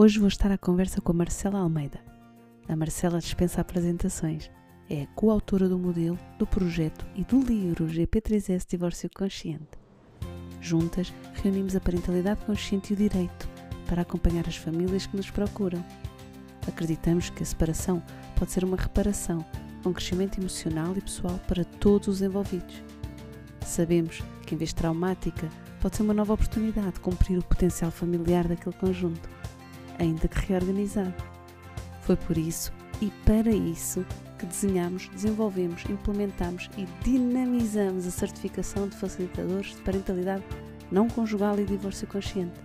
hoje vou estar à conversa com a Marcela Almeida. A Marcela dispensa apresentações. É a coautora do modelo, do projeto e do livro GP3S Divórcio Consciente. Juntas, reunimos a parentalidade consciente e o direito para acompanhar as famílias que nos procuram. Acreditamos que a separação pode ser uma reparação, um crescimento emocional e pessoal para todos os envolvidos. Sabemos que, em vez de traumática, pode ser uma nova oportunidade de cumprir o potencial familiar daquele conjunto, ainda que reorganizado. Foi por isso e para isso que desenhamos, desenvolvemos, implementamos e dinamizamos a certificação de facilitadores de parentalidade não conjugal e divórcio consciente,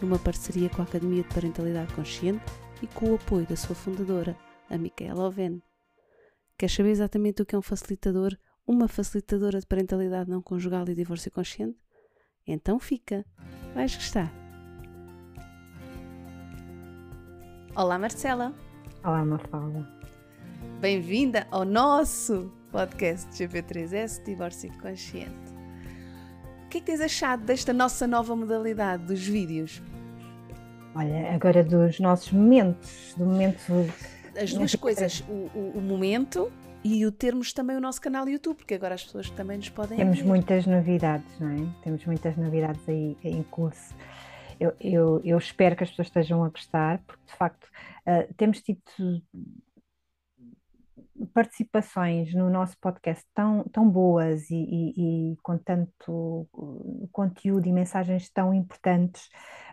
numa parceria com a Academia de Parentalidade Consciente e com o apoio da sua fundadora, a Micaela Oven. Quer saber exatamente o que é um facilitador, uma facilitadora de parentalidade não conjugal e divórcio consciente? Então fica, vais gostar. Olá Marcela. Olá Mafalda. Bem-vinda ao nosso podcast GP3S Divórcio Consciente. O que é que tens achado desta nossa nova modalidade dos vídeos? Olha, agora dos nossos momentos, do momento. As duas coisas, o, o, o, momento e o termos também o nosso canal YouTube, porque agora as pessoas também nos podem. Temos muitas novidades, não é? Temos muitas novidades aí em curso. Eu, eu, eu espero que as pessoas estejam a gostar, porque de facto uh, temos tido participações no nosso podcast tão, tão boas e, e, e com tanto conteúdo e mensagens tão importantes,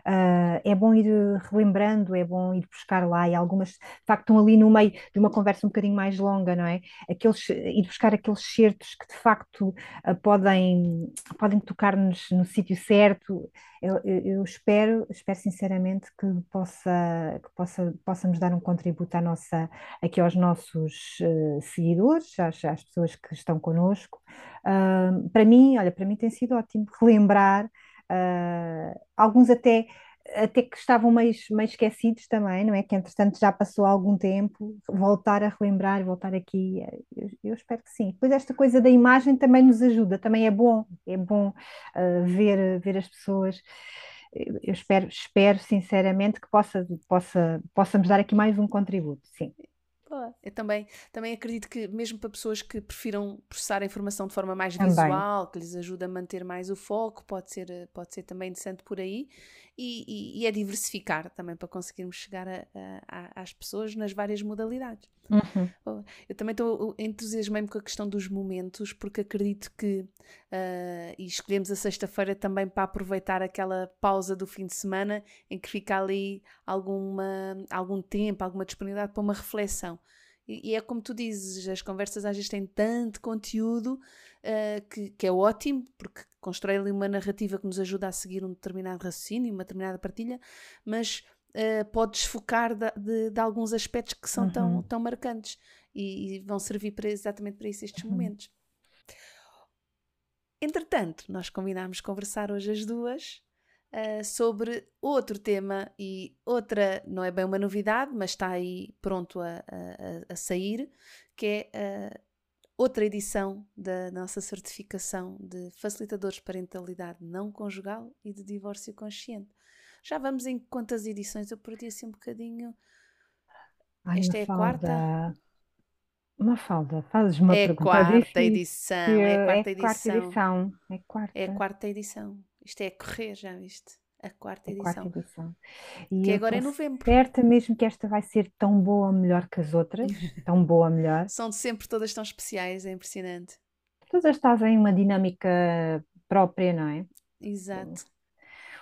uh, é bom ir relembrando, é bom ir buscar lá e algumas, de facto, estão ali no meio de uma conversa um bocadinho mais longa, não é? Aqueles, ir buscar aqueles certos que de facto uh, podem, podem tocar-nos no sítio certo. Eu, eu, eu, espero, espero sinceramente que possa, que possa, possamos dar um contributo à nossa, aqui aos nossos uh, seguidores, às, às, pessoas que estão connosco. Uh, para mim, olha, para mim tem sido ótimo relembrar, uh, alguns até, até que estavam meio, meio esquecidos também, não é? Que entretanto já passou algum tempo, voltar a relembrar, voltar aqui, eu, eu espero que sim. Depois esta coisa da imagem também nos ajuda, também é bom, é bom uh, ver, ver as pessoas eu espero, espero sinceramente que possa, possa, possamos dar aqui mais um contributo, sim. Eu também, também acredito que, mesmo para pessoas que prefiram processar a informação de forma mais visual, também. que lhes ajuda a manter mais o foco, pode ser, pode ser também interessante por aí. E, e, e é diversificar também para conseguirmos chegar a, a, às pessoas nas várias modalidades. Uhum. Eu também estou entusiasmei-me com a questão dos momentos, porque acredito que, uh, e escolhemos a sexta-feira também para aproveitar aquela pausa do fim de semana em que fica ali alguma, algum tempo, alguma disponibilidade para uma reflexão. E, é como tu dizes, as conversas às vezes têm tanto conteúdo uh, que, que, é ótimo, porque constrói ali uma narrativa que nos ajuda a seguir um determinado raciocínio, uma determinada partilha, mas uh, pode desfocar de, de, de, alguns aspectos que são uhum. tão, tão marcantes e, e, vão servir para, exatamente para isso estes uhum. momentos. Entretanto, nós combinámos conversar hoje as duas uh, sobre outro tema e outra, não é bem uma novidade, mas está aí pronto a, a, a sair, que é uh, outra edição da nossa certificação de facilitadores de parentalidade não conjugal e de divórcio consciente. Já vamos em quantas edições? Eu perdi assim um bocadinho. Ai, Esta é a quarta? Uma falda, fazes uma é pergunta quarta difícil. edição, é a quarta, é edição. quarta edição. É quarta. É a quarta edição. Isto é correr, já viste? A quarta a edição. Quarta edição. E que agora é novembro. Certa mesmo que esta vai ser tão boa ou melhor que as outras. tão boa ou melhor. São de sempre todas tão especiais, é impressionante. Todas trazem uma dinâmica própria, não é? Exato.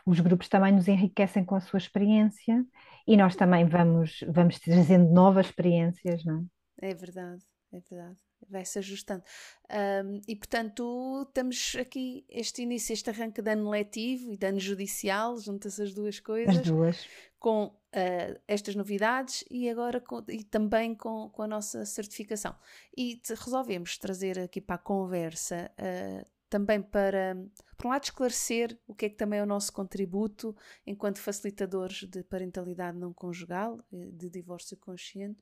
Os grupos também nos enriquecem com a sua experiência e nós também vamos, vamos trazendo novas experiências, não é? É verdade, é verdade. Vai se ajustando. Um, e portanto, estamos aqui, este início, este arranque de ano letivo e de ano judicial, junta-se as duas coisas. As duas. Com uh, estas novidades e agora com, e também com, com a nossa certificação. E resolvemos trazer aqui para a conversa. Uh, também para, por um lado, esclarecer o que é que também é o nosso contributo enquanto facilitadores de parentalidade não conjugal, eh, de divórcio consciente,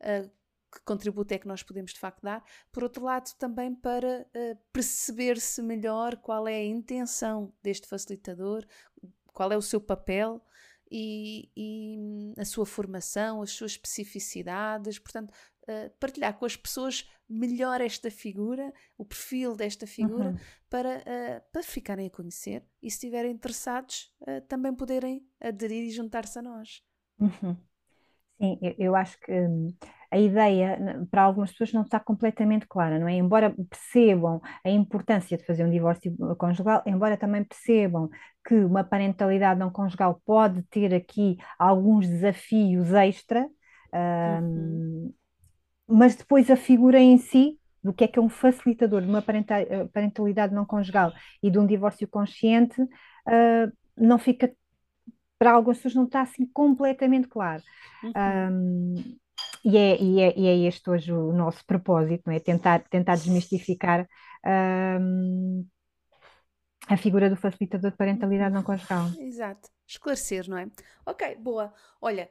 uh, que contributo é que nós podemos de facto dar. Por outro lado, também para uh, perceber-se melhor qual é a intenção deste facilitador, qual é o seu papel e, e a sua formação, as suas especificidades, portanto, uh, partilhar com as pessoas melhor esta figura, o perfil desta figura, uhum. para, uh, para ficarem a conhecer e, se estiverem interessados, também poderem aderir e juntar-se a nós. Uhum. Sim, eu, eu acho que hum, a ideia para algumas pessoas não está completamente clara, não é? Embora percebam a importância de fazer um divórcio conjugal, embora também percebam que uma parentalidade não conjugal pode ter aqui alguns desafios extra, hum, uhum. mas depois a figura em si do que é que é um facilitador de uma parentalidade não conjugal e de um divórcio consciente, uh, não fica para algumas pessoas não está assim completamente claro. Uhum. Um, e, é, e, é, e é este hoje o nosso propósito, não é? Tentar, tentar desmistificar um, a figura do facilitador de parentalidade não conjugal. Exato. Esclarecer, não é? Ok, boa. Olha,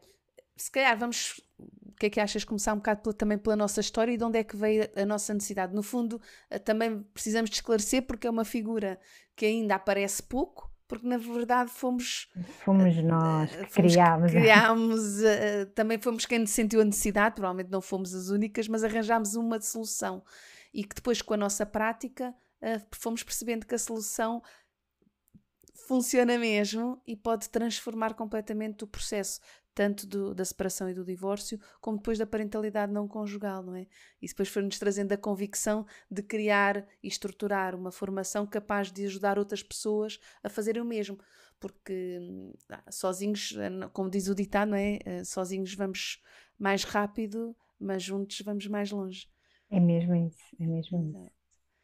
se calhar vamos. O que é que achas? Começar um bocado pela, também pela nossa história e de onde é que veio a nossa necessidade. No fundo, eh, também precisamos de esclarecer porque é uma figura que ainda aparece pouco, porque na verdade fomos fomos eh, nós que fomos, criámos, criámos uh, também fomos quem sentiu a necessidade, provavelmente não fomos as únicas, mas arranjámos uma solução. E que depois com a nossa prática uh, fomos percebendo que a solução funciona mesmo e pode transformar completamente o processo tanto do, da separação e do divórcio, como depois da parentalidade não conjugal, não é? E depois foi-nos trazendo a convicção de criar e estruturar uma formação capaz de ajudar outras pessoas a fazerem o mesmo. Porque ah, sozinhos, ah, como diz o ditado, não é? Ah, sozinhos vamos mais rápido, mas juntos vamos mais longe. É mesmo isso, é mesmo isso.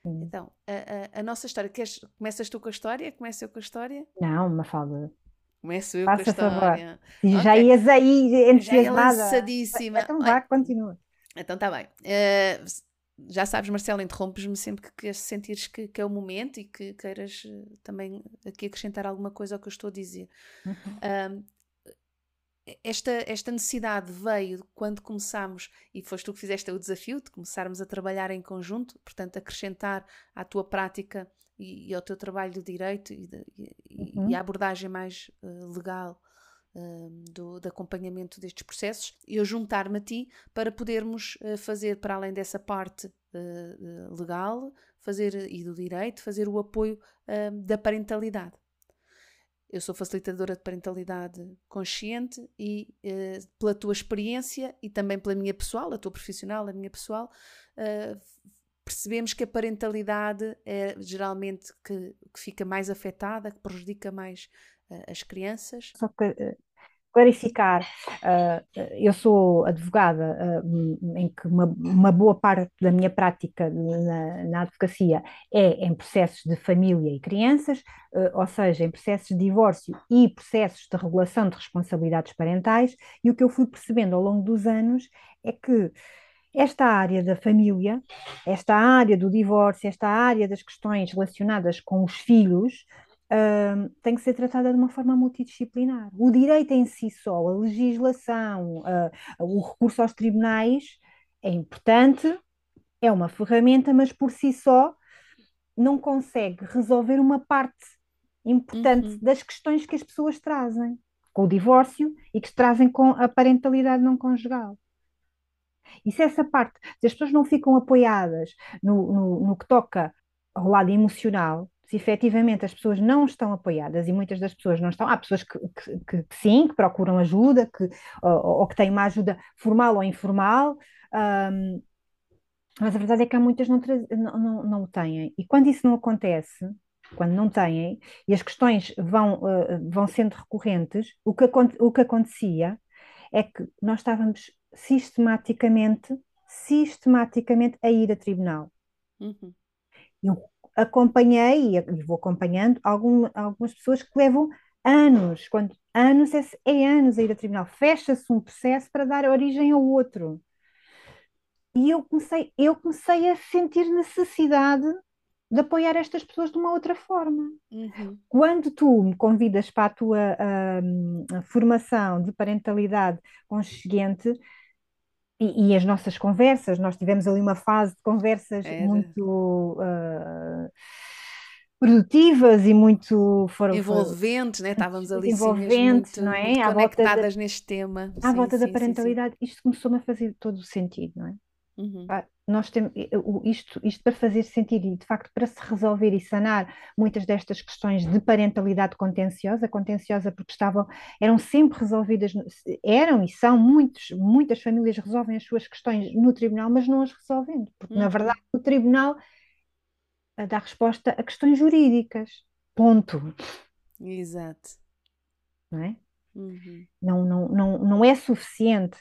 Então, a, a, a, nossa história, queres, começas tu com a história? Começa eu com a história? Não, uma falda. Começo eu Faça com a história. Okay. Já ias aí entusiasmada. Já lançadíssima. Então vá, continua. Então está bem. Uh, já sabes, Marcelo, interrompes-me sempre que, sentires que, que, é o momento e que queiras uh, também aqui acrescentar alguma coisa ao que eu estou a dizer. Uhum. Uh, esta, esta necessidade veio quando começámos, e foste tu que fizeste o desafio de começarmos a trabalhar em conjunto, portanto, acrescentar à tua prática e, e ao teu trabalho de direito e, de, e, uhum. e a abordagem mais uh, legal uh, do, de acompanhamento destes processos, eu juntar-me a ti para podermos uh, fazer, para além dessa parte legal fazer, e do direito, fazer o apoio da parentalidade. Eu sou facilitadora de parentalidade consciente e, pela tua experiência e também pela minha pessoal, a tua profissional, a minha pessoal, percebemos que a parentalidade é geralmente que, que fica mais afetada, que prejudica mais uh, as crianças. Só que uh, clarificar, uh, eu sou advogada em que uma, uma, boa parte da minha prática na, na advocacia é em processos de família e crianças, ou seja, em processos de divórcio e processos de regulação de responsabilidades parentais, e o que eu fui percebendo ao longo dos anos é que esta área da família, esta área do divórcio, esta área das questões relacionadas com os filhos, uh, tem que ser tratada de uma forma multidisciplinar. O direito em si só, a legislação, uh, o recurso aos tribunais é importante, é uma ferramenta, mas por si só não consegue resolver uma parte importante uhum. das questões que as pessoas trazem com o divórcio e que se trazem com a parentalidade não conjugal. E se essa parte, se as pessoas não ficam apoiadas no, no, no que toca ao lado emocional, se efetivamente as pessoas não estão apoiadas e muitas das pessoas não estão, há pessoas que, que, que, que sim, que procuram ajuda, que, ou, ou, que têm uma ajuda formal ou informal, um, mas a verdade é que há muitas não, não, não, não o têm. E quando isso não acontece, quando não têm, e as questões vão, uh, vão sendo recorrentes, o que, o que acontecia é que nós estávamos sistematicamente sistematicamente a ir a tribunal. Uhum. Eu acompanhei e vou acompanhando algum, algumas pessoas que levam anos, quando anos é, é anos a ir a tribunal, fecha-se um processo para dar origem ao outro. E eu comecei, eu comecei a sentir necessidade de apoiar estas pessoas de uma outra forma. Uhum. Quando tu me convidas para a tua uh, formação de parentalidade consciente, e, e, as nossas conversas, nós tivemos ali uma fase de conversas Era. muito uh, produtivas e muito foram envolventes, né? Estávamos ali envolventes, muito, não é? Muito conectadas da, neste tema. À sim, volta sim, da parentalidade, sim, isto começou-me a fazer todo o sentido, não é? Uhum. Nós temos isto, isto para fazer sentido e de facto para se resolver e sanar muitas destas questões de parentalidade contenciosa, contenciosa porque estavam, eram sempre resolvidas, eram e são muitos, muitas famílias resolvem as suas questões no tribunal, mas não as resolvendo, porque uhum. na verdade o tribunal dá resposta a questões jurídicas. Ponto. Exato. Não é? Uhum. Não, não, não, não é suficiente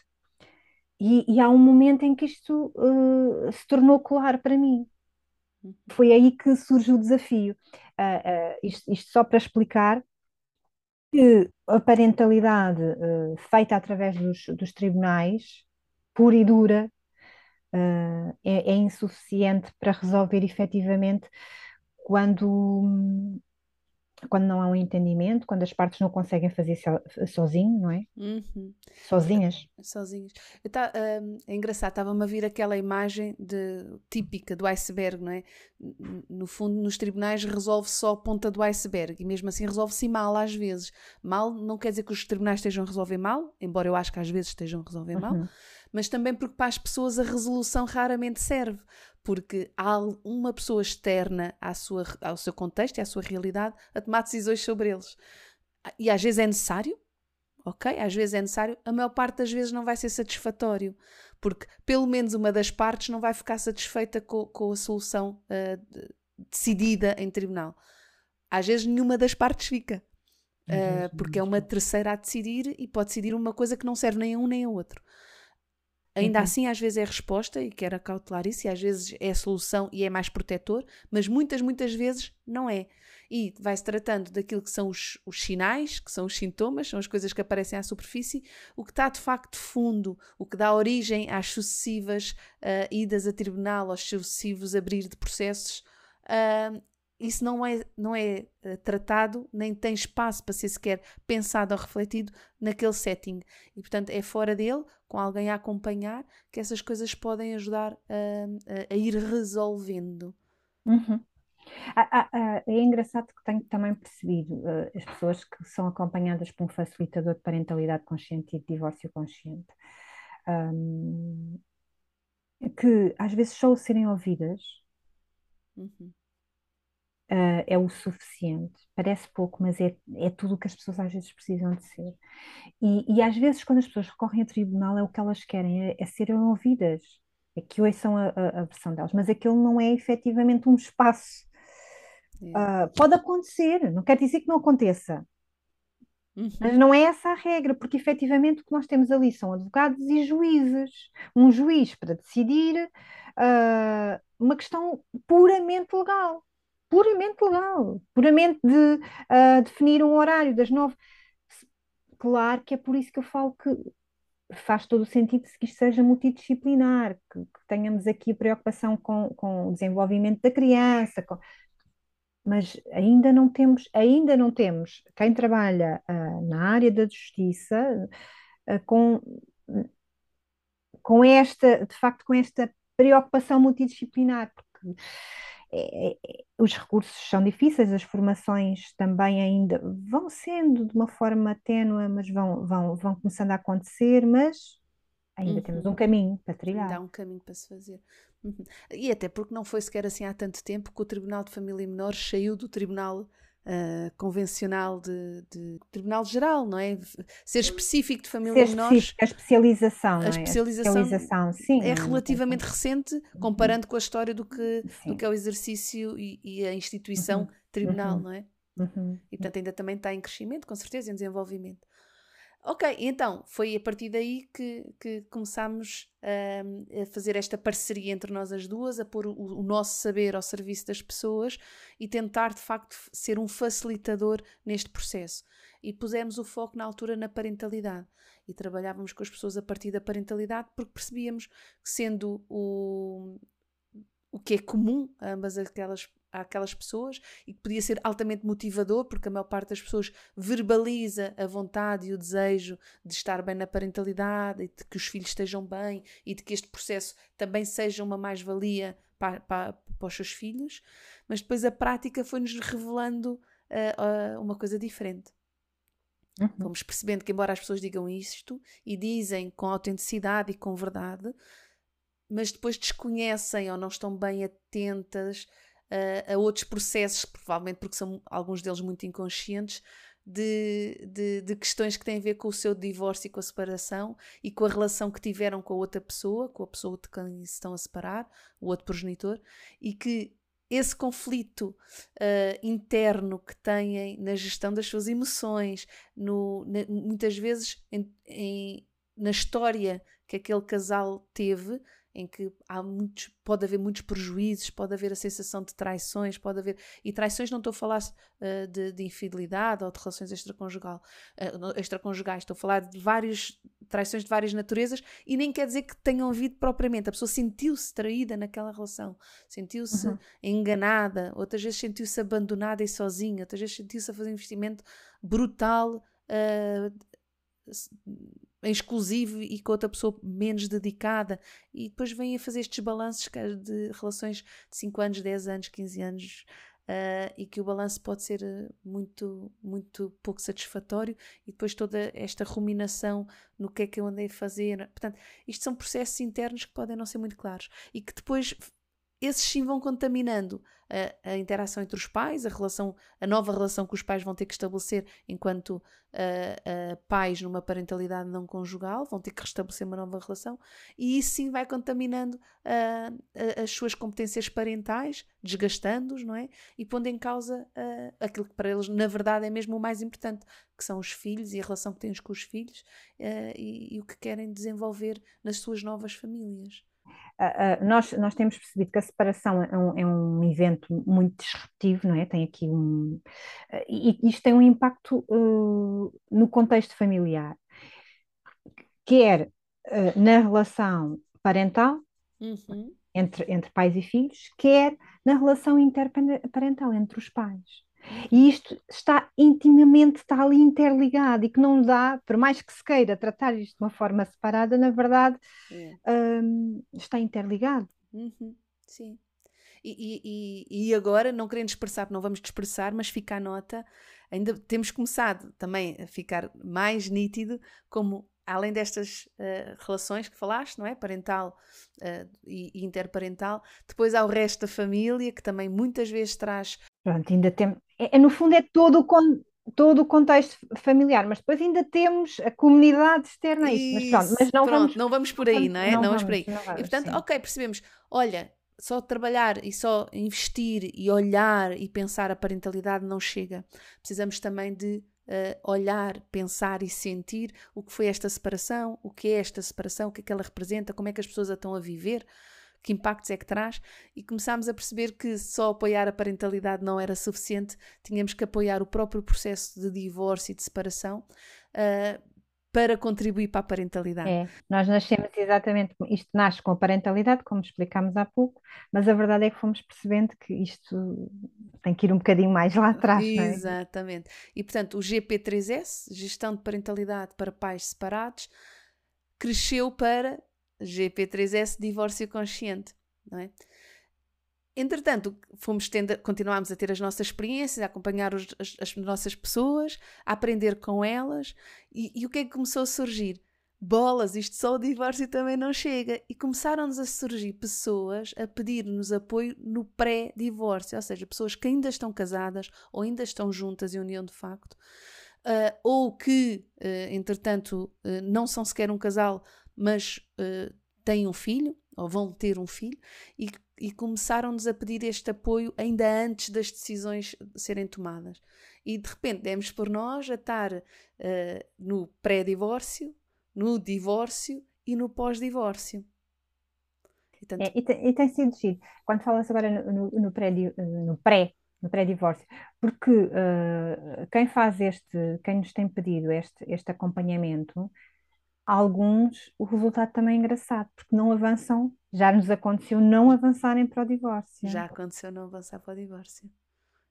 e, e, há um momento em que isto uh, se tornou claro para mim. Uhum. Foi aí que surge o desafio. Uh, uh, isto, isto, só para explicar que a parentalidade feita através dos, dos, tribunais, pura e dura, é, é, insuficiente para resolver efetivamente quando quando não há um entendimento, quando as partes não conseguem fazer so, sozinho, não é? Uhum. Sozinhas. Sozinhas. Tá, um, é engraçado, estava-me a vir aquela imagem de, típica do iceberg, não é? No fundo, nos tribunais resolve só a ponta do iceberg e mesmo assim resolve-se mal às vezes. Mal não quer dizer que os tribunais estejam a resolver mal, embora eu acho que às vezes estejam a resolver uhum. mal, mas também porque para as pessoas a resolução raramente serve porque há uma pessoa externa à sua, ao seu contexto e à sua realidade a tomar decisões sobre eles. E às vezes é necessário, ok? Às vezes é necessário, a maior parte das vezes não vai ser satisfatório, porque pelo menos uma das partes não vai ficar satisfeita com, com a solução uh, decidida em tribunal. Às vezes nenhuma das partes fica. Uh, porque é uma terceira a decidir e pode decidir uma coisa que não serve nem a um nem a outro. Ainda uhum. assim, às vezes é resposta e quer acautelar isso, e às vezes é solução e é mais protetor, mas muitas, muitas vezes não é. E vai-se tratando daquilo que são os, os, sinais, que são os sintomas, são as coisas que aparecem à superfície, o que está de facto fundo, o que dá origem às sucessivas uh, idas a tribunal, aos sucessivos abrir de processos, uh, isso não é, não é uh, tratado, nem tem espaço para ser sequer pensado ou refletido naquele setting. E, portanto, é fora dele, com alguém a acompanhar, que essas coisas podem ajudar a, a ir resolvendo. Uhum. Ah, ah, ah, é engraçado que tenho também percebido uh, as pessoas que são acompanhadas por um facilitador de parentalidade consciente e de divórcio consciente, um, que às vezes só o serem ouvidas. Uhum uh, é o suficiente. Parece pouco, mas é, é tudo o que as pessoas às vezes precisam de ser. E, e às vezes, quando as pessoas recorrem a tribunal, é o que elas querem, é, é serem ouvidas, é que ouçam a, a, a versão delas, mas aquilo não é efetivamente um espaço. Uh, pode acontecer, não quer dizer que não aconteça, Uhum. Mas não é essa a regra, porque efetivamente o que nós temos ali são advogados e juízes. Um juiz para decidir uh, uma questão puramente legal puramente legal, puramente de uh, definir um horário das nove. Claro que é por isso que eu falo que faz todo o sentido que isto seja multidisciplinar, que, que tenhamos aqui a preocupação com, com o desenvolvimento da criança, com... mas ainda não temos, ainda não temos quem trabalha uh, na área da justiça uh, com, com esta, de facto, com esta preocupação multidisciplinar, porque os recursos são difíceis, as formações também ainda vão sendo de uma forma ténua, mas vão, vão, vão começando a acontecer, mas ainda uhum. temos um caminho para trilhar. Ainda há um caminho para se fazer. Uhum. E até porque não foi sequer assim há tanto tempo que o Tribunal de Família e Menores saiu do Tribunal uh, convencional de, de, Tribunal Geral, não é? Ser específico de família Ser menores. A especialização, a, é? especialização, a especialização sim, é relativamente recente, comparando com a história do que, do que é o exercício e, e a instituição uhum. tribunal, uhum. não é? Uhum. E portanto ainda também está em crescimento, com certeza, em desenvolvimento. Ok, então foi a partir daí que, que começámos a fazer esta parceria entre nós as duas, a pôr o, o, nosso saber ao serviço das pessoas e tentar de facto ser um facilitador neste processo. E pusemos o foco na altura na parentalidade e trabalhávamos com as pessoas a partir da parentalidade porque percebíamos que, sendo o, o que é comum a ambas aquelas àquelas pessoas e que podia ser altamente motivador, porque a maior parte das pessoas verbaliza a vontade e o desejo de estar bem na parentalidade e de que os filhos estejam bem e de que este processo também seja uma mais-valia para, para, para, os seus filhos, mas depois a prática foi-nos revelando uh, uh, uma coisa diferente. Uhum. Fomos percebendo que, embora as pessoas digam isto e dizem com autenticidade e com verdade, mas depois desconhecem ou não estão bem atentas a, a outros processos, provavelmente porque são alguns deles muito inconscientes, de, de, de, questões que têm a ver com o seu divórcio e com a separação e com a relação que tiveram com a outra pessoa, com a pessoa de quem se estão a separar, o outro progenitor, e que esse conflito uh, interno que têm na gestão das suas emoções, no, na, muitas vezes em, em, na história que aquele casal teve, em que há muitos, pode haver muitos prejuízos, pode haver a sensação de traições, pode haver. E traições não estou a falar uh, de, de, infidelidade ou de relações extraconjugal, uh, extraconjugais, estou a falar de várias traições de várias naturezas e nem quer dizer que tenham havido propriamente. A pessoa sentiu-se traída naquela relação, sentiu-se uhum. enganada, outras vezes sentiu-se abandonada e sozinha, outras vezes sentiu-se a fazer um investimento brutal. Uh, exclusivo e com outra pessoa menos dedicada. E depois vêm a fazer estes balanços de relações de 5 anos, 10 anos, 15 anos uh, e que o balanço pode ser eh, muito, muito pouco satisfatório. E depois toda esta ruminação no que é que eu andei a fazer. Portanto, isto são processos internos que podem não ser muito claros. E que depois esses sim vão contaminando a, a, interação entre os pais, a relação, a nova relação que os pais vão ter que estabelecer enquanto uh, uh, pais numa parentalidade não conjugal, vão ter que restabelecer uma nova relação, e isso sim vai contaminando uh, as suas competências parentais, desgastando-os, não é? E pondo em causa aquilo que para eles, na verdade, é mesmo o mais importante, que são os filhos e a relação que têm com os filhos e, e o que querem desenvolver nas suas novas famílias. Uh, nós, nós temos percebido que a separação é um, é um evento muito disruptivo, não é? Tem aqui um. Uh, e isto tem um impacto no contexto familiar, quer na relação parental, uhum. entre, entre pais e filhos, quer na relação interparental entre os pais. E isto está intimamente, está ali interligado e que não dá, por mais que se queira tratar isto de uma forma separada, na verdade é. um, está interligado. Uhum, sim. E, e, e, agora, não querendo expressar, não vamos expressar, mas fica a nota, ainda temos começado também a ficar mais nítido como além destas uh, relações que falaste, não é? Parental uh, e, e, interparental, depois há o resto da família que também muitas vezes traz. Pronto, ainda tem. É, é no fundo, é todo o, con... todo o contexto familiar, mas depois ainda temos a comunidade externa a isso. Mas pronto, mas não, pronto, vamos... não vamos por aí, não é? Não, não vamos, vamos, por aí. Vamos, e portanto, sim. ok, percebemos. Olha, só trabalhar e só investir e olhar e pensar a parentalidade não chega. Precisamos também de uh, olhar, pensar e sentir o que foi esta separação, o que é esta separação, o que é que ela representa, como é que as pessoas a estão a viver, que impactos é que traz, e começámos a perceber que só apoiar a parentalidade não era suficiente, tínhamos que apoiar o próprio processo de divórcio e de separação. Uh, para contribuir para a parentalidade. É, nós nascemos exatamente, isto nasce com a parentalidade, como explicámos há pouco, mas a verdade é que fomos percebendo que isto tem que ir um bocadinho mais lá atrás. É? Exatamente. É? E portanto, o GP3S, Gestão de Parentalidade para Pais Separados, cresceu para GP3S, Divórcio Consciente. Não é? Entretanto, fomos tendo, continuámos a ter as nossas experiências, a acompanhar os, as, as, nossas pessoas, a aprender com elas, e, e, o que é que começou a surgir? Bolas, isto só o divórcio também não chega. E começaram-nos a surgir pessoas a pedir-nos apoio no pré-divórcio, ou seja, pessoas que ainda estão casadas ou ainda estão juntas em união de facto, uh, ou que, uh, entretanto, uh, não são sequer um casal, mas têm um filho, ou vão ter um filho, e e começaram-nos a pedir este apoio ainda antes das decisões serem tomadas. e de repente demos por nós a estar uh, no pré-divórcio, no divórcio e no pós-divórcio. E, tanto... é, e, tem, e, tem sido giro. Quando falas agora no, no, no pré, no pré no pré-divórcio, porque uh, quem faz este, quem nos tem pedido este, este acompanhamento, alguns o resultado também é engraçado, porque não avançam, já nos aconteceu não avançarem para o divórcio. Já aconteceu não avançar para o divórcio.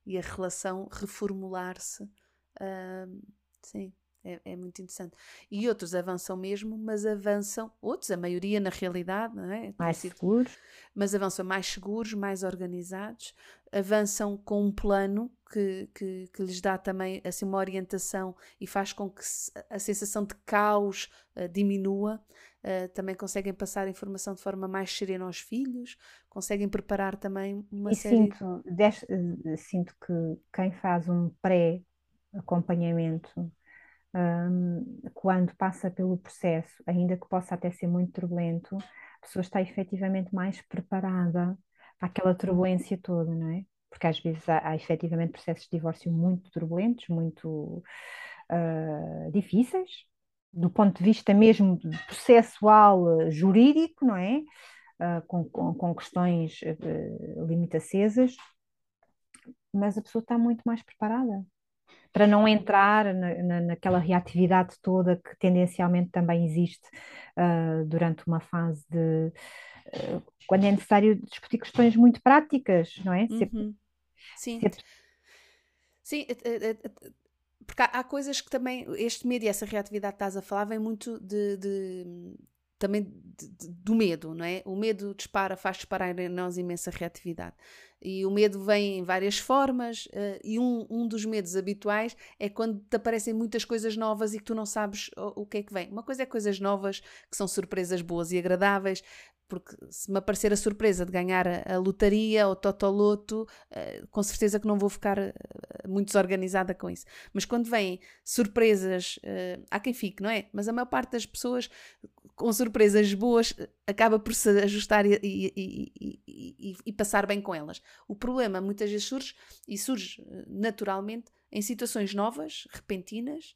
E a relação reformular-se. Uh, sim. É, é, muito interessante. E outros avançam mesmo, mas avançam, outros, a maioria na realidade, não é? Mais seguros. Mas avançam mais seguros, mais organizados, avançam com um plano que, que, que lhes dá também assim, uma orientação e faz com que a sensação de caos uh, diminua. Uh, também conseguem passar a informação de forma mais serena aos filhos, conseguem preparar também uma e série... Sinto, eh, sinto que quem faz um pré-acompanhamento um, quando passa pelo processo, ainda que possa até ser muito turbulento, a pessoa está efetivamente mais preparada para aquela turbulência toda, não é? Porque às vezes há, há efetivamente processos de divórcio muito turbulentos, muito uh, difíceis, do ponto de vista mesmo processual, jurídico, não é? Uh, com, com, com, questões uh, limite acesas, mas a pessoa está muito mais preparada para não entrar na, na, naquela reatividade toda que tendencialmente também existe uh, durante uma fase de. Uh, quando é necessário discutir questões muito práticas, não é? Uhum. Sim. Sim, eh, porque há, há, coisas que também. Este medo e essa reatividade que estás a falar vem muito de, de também de, de, do medo, não é? O medo dispara, faz disparar em nós imensa reatividade. E o medo vem em várias formas, uh, e um, um dos medos habituais é quando te aparecem muitas coisas novas e que tu não sabes o, o que é que vem. Uma coisa é coisas novas, que são surpresas boas e agradáveis, porque se me aparecer a surpresa de ganhar a, a lotaria ou totoloto, uh, com certeza que não vou ficar uh, muito desorganizada com isso. Mas quando vêm surpresas, uh, há quem fique, não é? Mas a maior parte das pessoas com surpresas boas acaba por se ajustar e, e, e, e, passar bem com elas. O problema muitas vezes surge, e surge naturalmente, em situações novas, repentinas,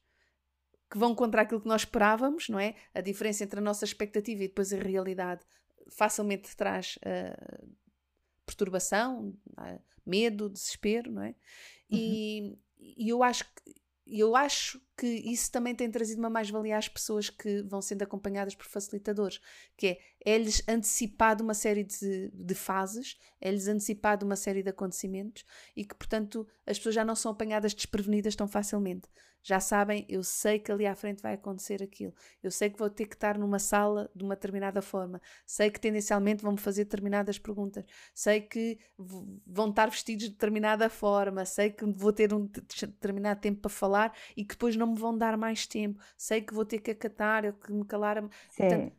que vão contra aquilo que nós esperávamos, não é? A diferença entre a nossa expectativa e depois a realidade facilmente traz uh, perturbação, uh, medo, desespero, não é? Uhum. E, e eu acho que eu acho que isso também tem trazido uma mais-valia às pessoas que vão sendo acompanhadas por facilitadores, que é, é-lhes antecipado uma série de, de fases, é-lhes antecipado uma série de acontecimentos e que, portanto, as pessoas já não são apanhadas desprevenidas tão facilmente. Já sabem, eu sei que ali à frente vai acontecer aquilo, eu sei que vou ter que estar numa sala de uma determinada forma, sei que tendencialmente vão-me fazer determinadas perguntas, sei que vão estar vestidos de determinada forma, sei que vou ter um determinado tempo para falar e que depois não me vão dar mais tempo, sei que vou ter que acatar, que me calar. Portanto,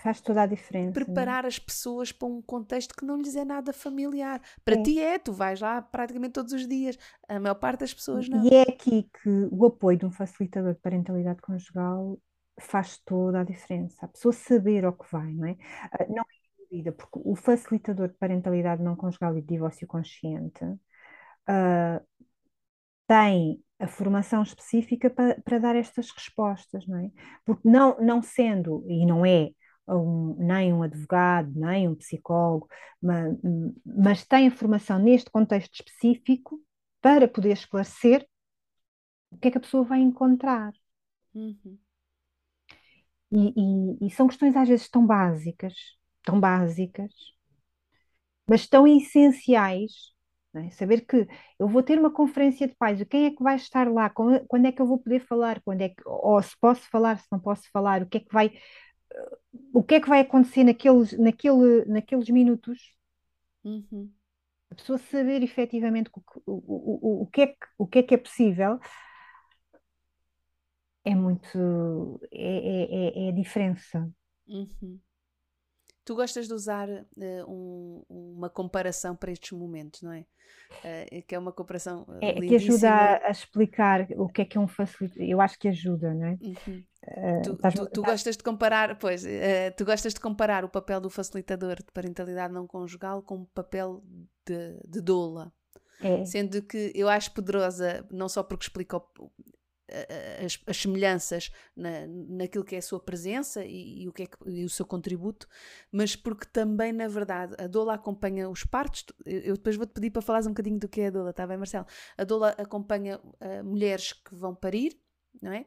Faz toda a diferença. É? Preparar as pessoas para um contexto que não lhes é nada familiar. Para é. ti é, tu vais lá praticamente todos os dias. A maior parte das pessoas não. E é aqui que o apoio de um facilitador de parentalidade conjugal faz toda a diferença. A pessoa saber ao que vai, não é? Ah, não é dúvida, porque o facilitador de parentalidade não conjugal e de divórcio consciente uh, tem a formação específica para, para dar estas respostas, não é? Porque não, não sendo, e não é um, nem um advogado, nem um psicólogo, mas, mas tem a formação neste contexto específico para poder esclarecer o que é que a pessoa vai encontrar. Uhum. E, e, e, são questões às vezes tão básicas, tão básicas, mas tão essenciais. É? Saber que eu vou ter uma conferência de pais, quem é que vai estar lá, quando é que eu vou poder falar, quando é que, ou se posso falar, se não posso falar, o que é que vai, o que é que vai acontecer naqueles, naquele, naqueles minutos. Uhum. A pessoa saber efetivamente o, o, o, o, que é que, o que é que é possível é muito. é, é, é a diferença. Uhum. Tu gostas de usar uh, um, uma comparação para estes momentos, não é? Uh, que é uma comparação uh, é, que ajuda a, a, explicar o que é que é um facilitador. Eu acho que ajuda, não é? Uhum. tu, tu, tu gostas de comparar, pois, tu gostas de comparar o papel do facilitador de parentalidade não conjugal com o papel de, de doula. É. Sendo que eu acho poderosa, não só porque explica o, as, as, semelhanças na, naquilo que é a sua presença e, e o, que é que, e o seu contributo, mas porque também, na verdade, a Dola acompanha os partos. Eu, depois vou-te pedir para falares um bocadinho do que é a Dola, está bem, Marcelo? A Dola acompanha uh, mulheres que vão parir, não é?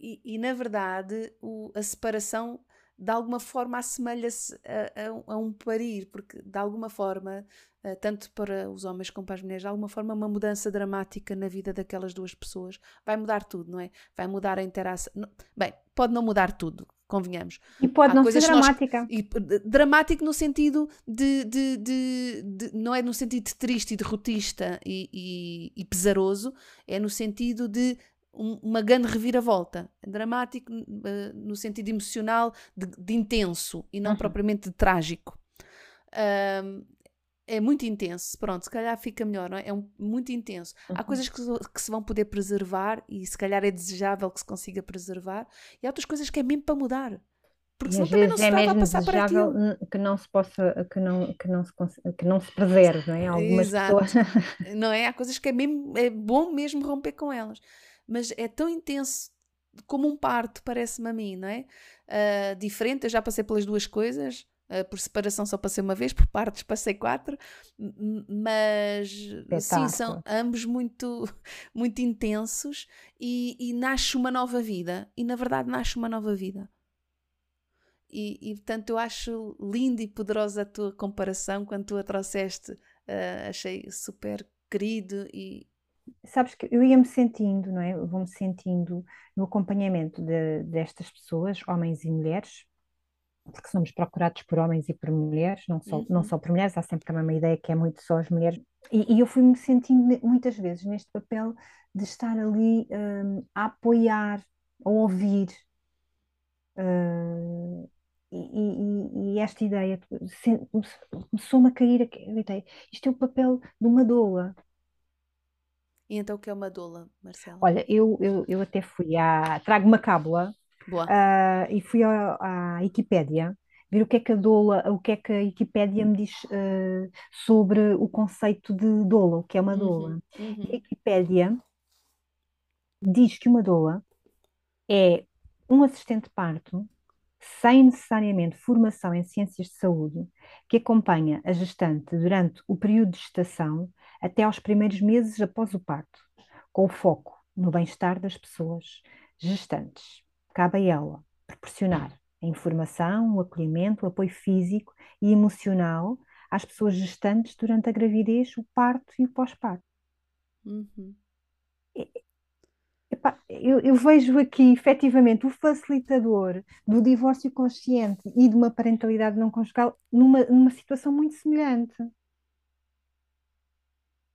E, e na verdade, o, a separação de alguma forma assemelha-se a, a, a, um parir, porque de alguma forma, uh, tanto para os homens como para as mulheres, de alguma forma uma mudança dramática na vida daquelas duas pessoas vai mudar tudo, não é? Vai mudar a interação. Bem, pode não mudar tudo, convenhamos. E pode Há não ser dramática. Nós, e, dramático no sentido de, de, de, de, Não é no sentido de triste e derrotista e, e, e pesaroso, é no sentido de uma grande reviravolta. Dramático uh, no sentido emocional de, de intenso e não uhum. propriamente de trágico. Uh, é muito intenso, pronto, se calhar fica melhor, não é? É um, muito intenso. Uhum. Há coisas que, que, se vão poder preservar e se calhar é desejável que se consiga preservar, e há outras coisas que é mesmo para mudar. Porque senão também não se é mesmo a passar para aquilo. que não se possa, que não, que não se, que não se preserve, não é? Algumas Exato. pessoas. não é? Há coisas que é, mesmo, é bom mesmo romper com elas mas é tão intenso como um parto, parece-me a mim, não é? Uh, diferente, eu já passei pelas duas coisas, uh, por separação só passei uma vez, por partos passei quatro, mas sim, são ambos muito, muito intensos e, e, nasce uma nova vida, e na verdade nasce uma nova vida. E, e portanto eu acho linda e poderosa a tua comparação quando tu a trouxeste, uh, achei super querido e, sabes que eu ia-me sentindo, não é? Vou-me sentindo no acompanhamento de, destas pessoas, homens e mulheres, porque somos procurados por homens e por mulheres, não só, uhum. não só por mulheres, há sempre também uma ideia que é muito só as mulheres. E, e eu fui-me sentindo muitas vezes neste papel de estar ali um, a apoiar, a ouvir. Uh, e, e, e, esta ideia começou-me a cair a ideia. Isto é o papel de uma doula, e então o que é uma doula, Marcela? Olha, eu, eu, eu até fui à. Trago uma cábula uh, e fui à, à Wikipédia ver o que é que a doula, o que é que a Wikipédia me diz uh, sobre o conceito de doula, o que é uma doula. Uhum, uhum. A Wikipédia diz que uma doula é um assistente de parto sem necessariamente formação em ciências de saúde, que acompanha a gestante durante o período de gestação até aos primeiros meses após o parto, com o foco no bem-estar das pessoas gestantes. Cabe a ela proporcionar a informação, o acolhimento, o apoio físico e emocional às pessoas gestantes durante a gravidez, o parto e o pós-parto. Uhum. Eu, eu, vejo aqui efetivamente o facilitador do divórcio consciente e de uma parentalidade não conjugal numa, numa situação muito semelhante.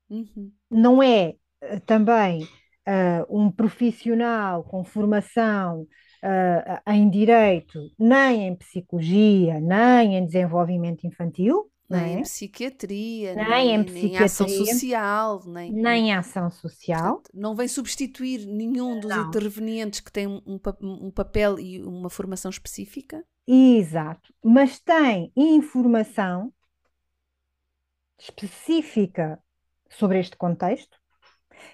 Uhum. Não é uh, também uh, um profissional com formação uh, em direito, nem em psicologia, nem em desenvolvimento infantil, nem é? em psiquiatria, nem, nem, em psiquiatria, nem ação social, nem, nem ação social. Portanto, não vem substituir nenhum dos não. intervenientes que tem um, um, papel e uma formação específica. Exato, mas tem informação específica sobre este contexto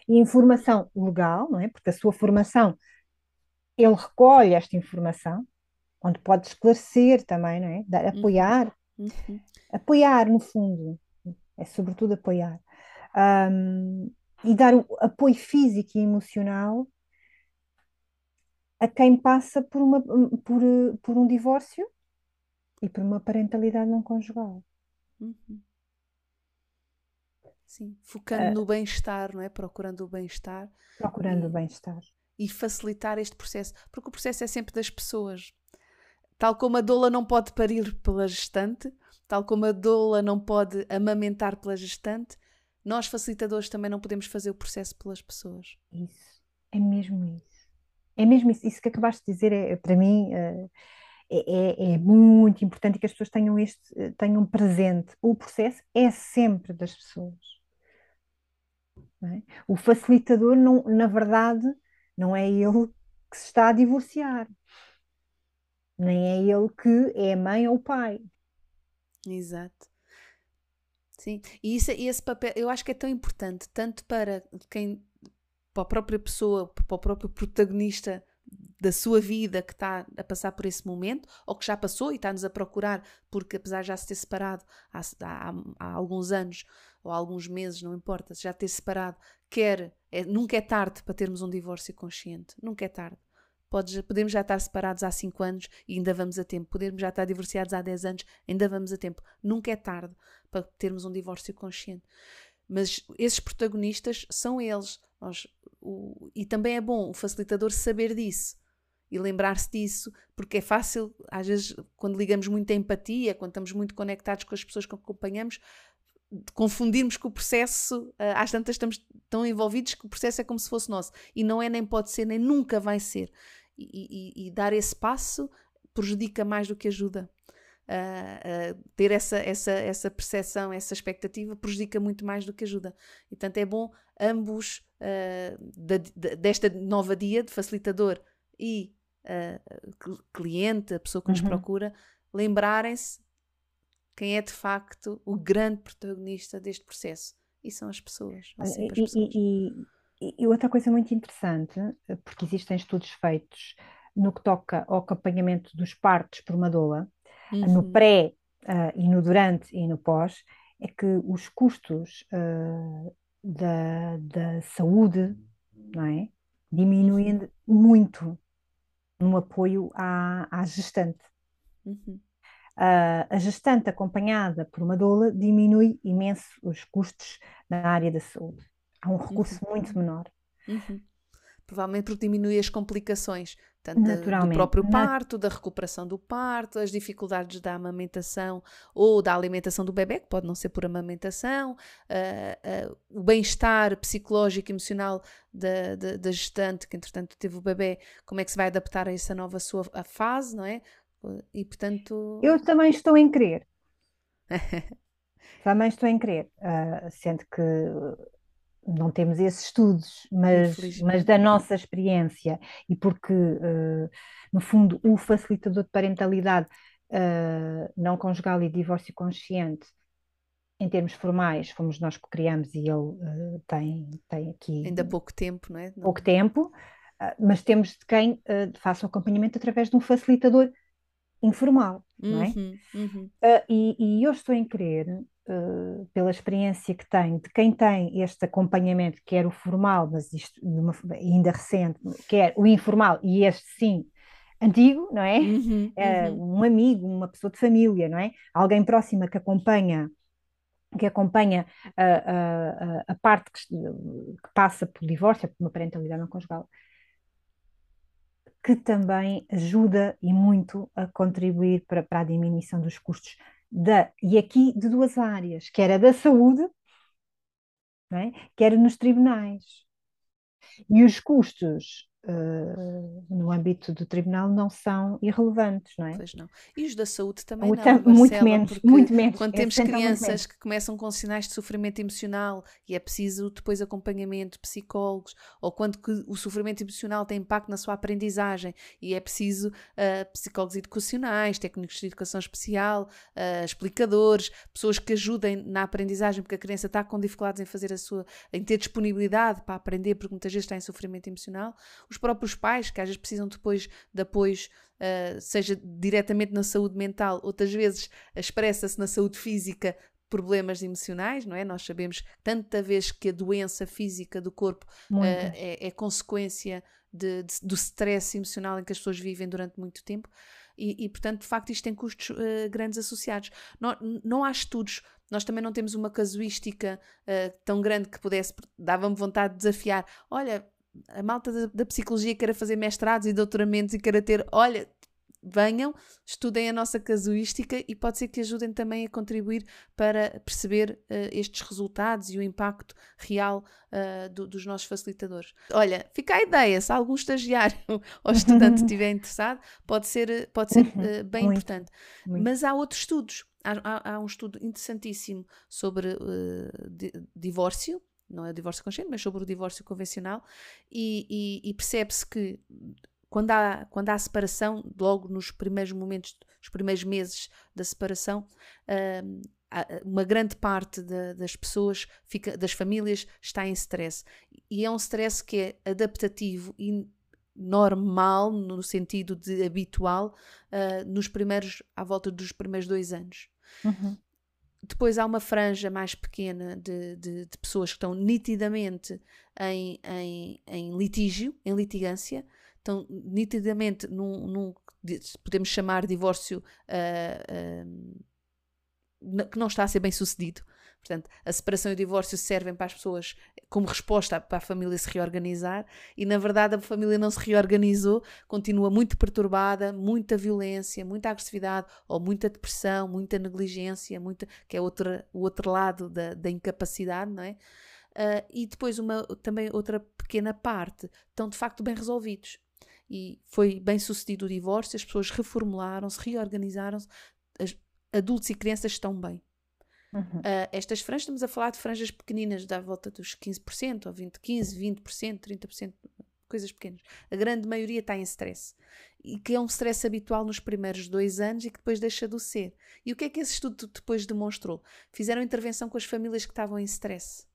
e informação legal, não é? Porque a sua formação, ele recolhe esta informação, onde pode esclarecer também, não é? Dar, uhum. apoiar, uhum. apoiar no fundo, é sobretudo apoiar. Um, e dar o apoio físico e emocional a quem passa por, uma, por, por um divórcio e por uma parentalidade não conjugal. Uhum. Sim, focando uh, no bem-estar, não é? Procurando o bem-estar. Procurando e, o bem-estar. E facilitar este processo, porque o processo é sempre das pessoas. Tal como a doula não pode parir pela gestante, tal como a doula não pode amamentar pela gestante, nós facilitadores também não podemos fazer o processo pelas pessoas. Isso, é mesmo isso. É mesmo isso. Isso que acabaste de dizer é, para mim, uh, é, é, é, muito importante que as pessoas tenham este, tenham presente. O processo é sempre das pessoas. É? O facilitador, não, na verdade, não é ele que se está a divorciar, nem é ele que é a mãe ou o pai. Exato. Sim, e isso, esse papel eu acho que é tão importante, tanto para quem, para a própria pessoa, para o próprio protagonista da sua vida que está a passar por esse momento, ou que já passou e está-nos a procurar, porque apesar de já se ter separado há, há, há, alguns anos ou há alguns meses, não importa, já ter separado, quer, é, nunca é tarde para termos um divórcio consciente, nunca é tarde. Podes, podemos já estar separados há 5 anos e ainda vamos a tempo. Podemos já estar divorciados há 10 anos, ainda vamos a tempo. Nunca é tarde para termos um divórcio consciente. Mas esses protagonistas são eles. Nós, o, e também é bom o facilitador saber disso e lembrar-se disso, porque é fácil, às vezes, quando ligamos muito a empatia, quando estamos muito conectados com as pessoas que acompanhamos, confundirmos que o processo, eh, às tantas estamos tão envolvidos que o processo é como se fosse nosso. E não é, nem pode ser, nem nunca vai ser. E, e, e dar esse passo prejudica mais do que ajuda. Uh, uh, ter essa, essa, essa percepção, essa expectativa, prejudica muito mais do que ajuda. E, portanto, é bom ambos, uh, desta nova dia de facilitador e cliente, a pessoa que nos uhum. procura, lembrarem-se quem é de facto o grande protagonista deste processo. E são as pessoas. As pessoas. E, e, e, outra coisa muito interessante, porque existem estudos feitos no que toca ao acompanhamento dos partos por uma doula, uhum. no pré uh, e no durante e no pós, é que os custos uh, da, da saúde não é? diminuem uhum. muito no apoio à, à gestante. Uhum. Uh, a gestante acompanhada por uma doula diminui imenso os custos na área da saúde. Há um recurso uhum. muito menor. Uhum. Provavelmente porque diminui as complicações, tanto do próprio parto, da recuperação do parto, as dificuldades da amamentação ou da alimentação do bebê, que pode não ser por amamentação, uh, uh, o bem-estar psicológico e emocional da, da, da, gestante, que entretanto teve o bebê, como é que se vai adaptar a essa nova sua fase, não é? E portanto. Eu também estou em querer. também estou em querer. Uh, sendo que não temos esses estudos, mas, mas da nossa experiência e porque, uh, no fundo, o facilitador de parentalidade uh, não conjugal e divórcio consciente, em termos formais, fomos nós que criamos e ele uh, tem, tem aqui. Ainda pouco tempo, não é? Pouco tempo, mas temos de quem faça o acompanhamento através de um facilitador informal, uhum, não é? Uhum. uhum. e, e eu estou em querer pela experiência que tenho, de quem tem este acompanhamento, quer o formal, mas isto ainda recente, quer o informal, e este sim, antigo, não é? Uhum, uh, um amigo, uma pessoa de família, não é? Alguém próxima que acompanha que acompanha a, a, a parte que, que, passa por divórcio, por uma parentalidade não conjugal, que também ajuda e muito a contribuir para, para a diminuição dos custos da, e aqui de duas áreas, que era da saúde, é? que era nos tribunais. E os custos uh, no âmbito do tribunal não são irrelevantes, não é? Pois não. E os da saúde também não, Marcela, muito menos, muito menos. Quando temos crianças que começam com sinais de sofrimento emocional e é preciso depois acompanhamento, psicólogos, ou quando o sofrimento emocional tem impacto na sua aprendizagem e é preciso uh, psicólogos educacionais, técnicos de educação especial, uh, explicadores, pessoas que ajudem na aprendizagem, porque a criança está com dificuldades em fazer a sua, em ter disponibilidade para aprender, porque muitas vezes está em sofrimento emocional os próprios pais, que às vezes precisam depois de apoios, uh, seja diretamente na saúde mental, outras vezes expressa-se na saúde física problemas emocionais, não é? Nós sabemos tanta vez que a doença física do corpo uh, é, é, consequência de, de, do stress emocional em que as pessoas vivem durante muito tempo. E, e portanto, de facto, isto tem custos uh, grandes associados. Não, não há estudos, nós também não temos uma casuística uh, tão grande que pudesse, dava-me vontade de desafiar. Olha, a malta da, da psicologia queira fazer mestrados e doutoramentos e queira ter, olha, venham, estudem a nossa casuística e pode ser que ajudem também a contribuir para perceber uh, estes resultados e o impacto real uh, do, dos nossos facilitadores. Olha, fica a ideia, se algum estagiário ou estudante estiver interessado, pode ser, pode ser uh, bem Muito. importante. Muito. Mas há outros estudos. Há, há, há, um estudo interessantíssimo sobre divórcio, não é o divórcio consciente, mas sobre o divórcio convencional, e, e, e percebe-se que quando há, quando há separação, logo nos primeiros momentos, os primeiros meses da separação, uh, uma grande parte de, das pessoas, fica, das famílias, está em stress. E é um stress que é adaptativo e normal, no sentido de habitual, uh, nos primeiros, à volta dos primeiros dois anos. Uhum. Depois há uma franja mais pequena de, de, de pessoas que estão nitidamente em, em, em, litígio, em litigância, estão nitidamente num, num podemos chamar divórcio uh, uh, que não está a ser bem sucedido. Portanto, a separação e o divórcio servem para as pessoas como resposta para a família se reorganizar e, na verdade, a família não se reorganizou, continua muito perturbada, muita violência, muita agressividade ou muita depressão, muita negligência, muita, que é outra, o outro lado da, da incapacidade, não é? Uh, e depois uma, também outra pequena parte estão de facto bem resolvidos. E foi bem sucedido o divórcio, as pessoas reformularam-se, reorganizaram-se, adultos e crianças estão bem. Uhum. Uh, estas franjas, estamos a falar de franjas pequeninas, da volta dos 15%, ou 20, 15, 20%, 30%, coisas pequenas. A grande maioria está em stress. E que é um stress habitual nos primeiros dois anos e que depois deixa de ser. E o que é que esse estudo depois demonstrou? Fizeram intervenção com as famílias que estavam em stress.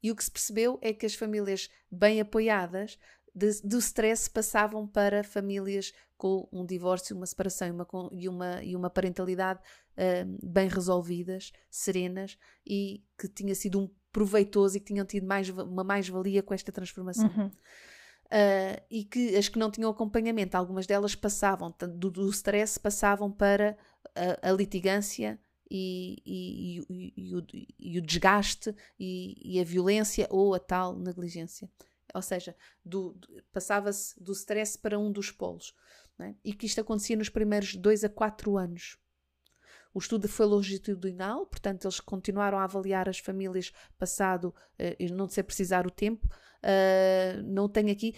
E o que se percebeu é que as famílias bem apoiadas de, do stress passavam para famílias com um divórcio, uma separação e uma, e uma, e uma parentalidade uh, bem resolvidas, serenas e que tinha sido um proveitoso e que tinham tido mais, uma mais-valia com esta transformação. Uhum. Uh, e que as que não tinham acompanhamento, algumas delas passavam do, do stress, passavam para a, a litigância e, e, e, o, e o desgaste e, a violência ou a tal negligência. Ou seja, passava-se do stress para um dos polos. É? E que isto acontecia nos primeiros dois a quatro anos. O estudo foi longitudinal, portanto, eles continuaram a avaliar as famílias passado, uh, não sei precisar o tempo. Uh, não tenho aqui.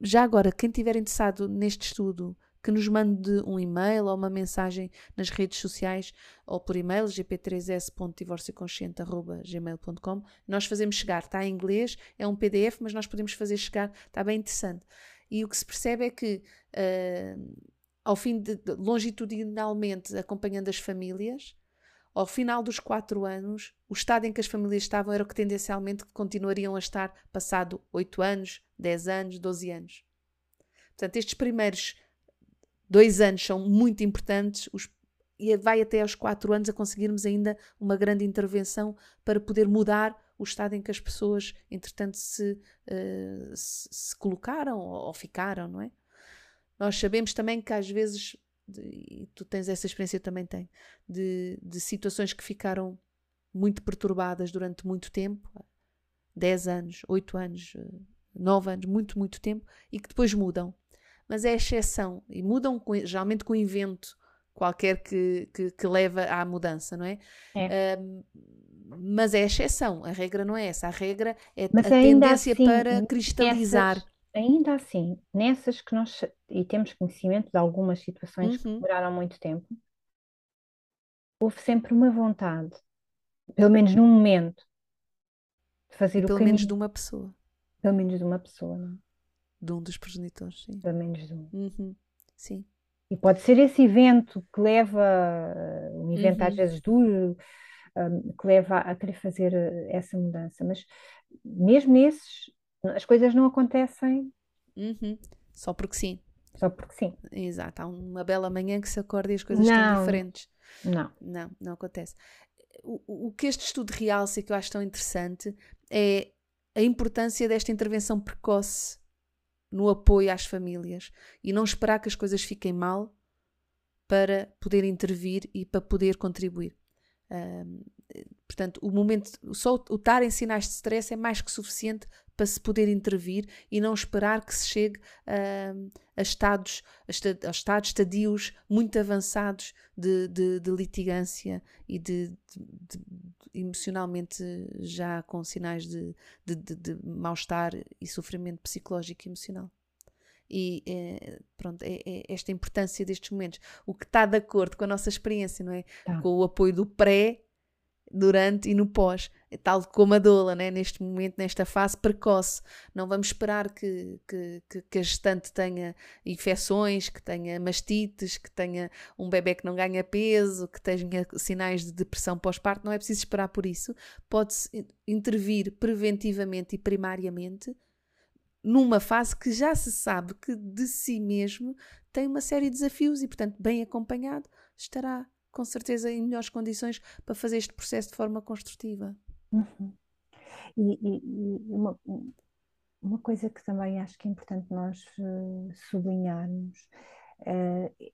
Já agora, quem estiver interessado neste estudo, que nos mande um e-mail ou uma mensagem nas redes sociais ou por e-mail gp3s.divorcioconsciente.gmail.com nós fazemos chegar, está em inglês, é um PDF, mas nós podemos fazer chegar, está bem interessante. E o que se percebe é que uh, ao fim de, de, longitudinalmente acompanhando as famílias, ao final dos quatro anos, o estado em que as famílias estavam era o que tendencialmente continuariam a estar passado oito anos, dez anos, doze anos. Portanto, estes primeiros dois anos são muito importantes os, e vai até aos quatro anos a conseguirmos ainda uma grande intervenção para poder mudar o estado em que as pessoas, entretanto, se, uh, se, se, colocaram ou, ou, ficaram, não é? Nós sabemos também que às vezes, de, e tu tens essa experiência, eu também tenho, de, de situações que ficaram muito perturbadas durante muito tempo 10 anos, 8 anos, 9 anos, muito, muito tempo e que depois mudam mas é exceção e mudam com, geralmente com um evento qualquer que, que, que, leva à mudança, não é? é. Mas é exceção, a regra não é essa, a regra é mas a tendência assim, para cristalizar. Ainda assim, nessas que nós e temos conhecimento de algumas situações uhum. que demoraram muito tempo, houve sempre uma vontade, pelo menos num momento, de fazer pelo o Pelo menos de uma pessoa. Pelo menos de uma pessoa, não é? de um dos progenitores, sim. Pelo menos de um. Uhum. Sim. E pode ser esse evento que leva, um evento uhum. às vezes duro, um, que leva a querer fazer eh, essa mudança. Mas mesmo nesses, as coisas não acontecem. Uhum. Só porque sim. Só porque sim. Exato. Há uma bela manhã que se acorda e as coisas não. estão diferentes. Não. Não, não acontece. O, o que este estudo realça e que eu acho tão interessante é a importância desta intervenção precoce no apoio às famílias e não esperar que as coisas fiquem mal para poder intervir e para poder contribuir. Portanto, o momento, só o estar em sinais de stress é mais que suficiente para se poder intervir e não esperar que se chegue a, estados, a, estados, estadios muito avançados de, de, de litigância e de, de, emocionalmente já com sinais de, de mal-estar e sofrimento psicológico e emocional e é, pronto, é, é, esta importância destes momentos. O que está de acordo com a nossa experiência, não é? Tá. Com o apoio do pré, durante e no pós, tal como a doula, né? neste momento, nesta fase precoce. Não vamos esperar que, que, que, que a gestante tenha infecções, que tenha mastites, que tenha um bebê que não ganha peso, que tenha sinais de depressão pós-parto. Não é preciso esperar por isso. Pode-se intervir preventivamente e primariamente numa fase que já se sabe que de si mesmo tem uma série de desafios e, portanto, bem acompanhado, estará com certeza em melhores condições para fazer este processo de forma construtiva. Uhum. E, e, e uma, uma, coisa que também acho que é importante nós uh, sublinharmos, uh,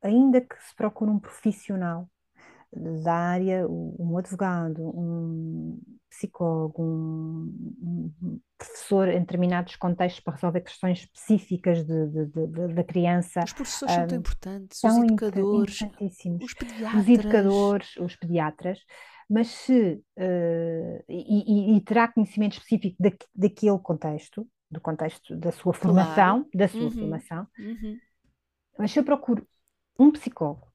ainda que se procure um profissional da área, um advogado, um psicólogo, um, um, professor em determinados contextos para resolver questões específicas de, de, de, da criança. Os professores são tão hum, importantes, os educadores, os pediatras. Os educadores, os pediatras, mas se uh, e, e, e, terá conhecimento específico da, daquele contexto, do contexto da sua formação, claro. da sua uhum. formação, uhum. mas se eu procuro um psicólogo,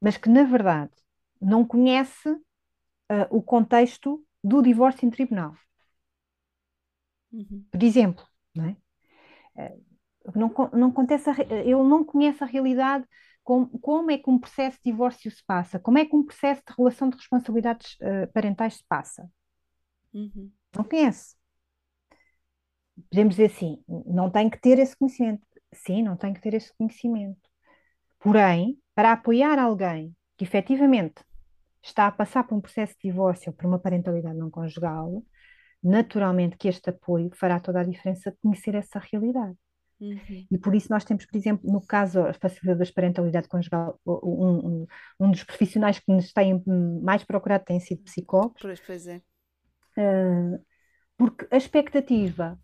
mas que na verdade não conhece uh, o contexto do divórcio em tribunal. Uhum. Por exemplo, não é? Uh, não, não acontece a, ele não conhece a realidade como, como é que um processo de divórcio se passa, como é que um processo de relação de responsabilidades uh, parentais se passa. Uhum. Não conhece. Podemos dizer assim, não tem que ter esse conhecimento. Sim, não tem que ter esse conhecimento. Porém, para apoiar alguém que efetivamente está a passar por um processo de divórcio ou por uma parentalidade não conjugal, naturalmente que este apoio fará toda a diferença de conhecer essa realidade. Uhum. E por isso nós temos, por exemplo, no caso a facilitadores de parentalidade conjugal, um, um, um, dos profissionais que nos têm mais procurado tem sido psicólogos. Pois, pois é. Uh, porque a expectativa,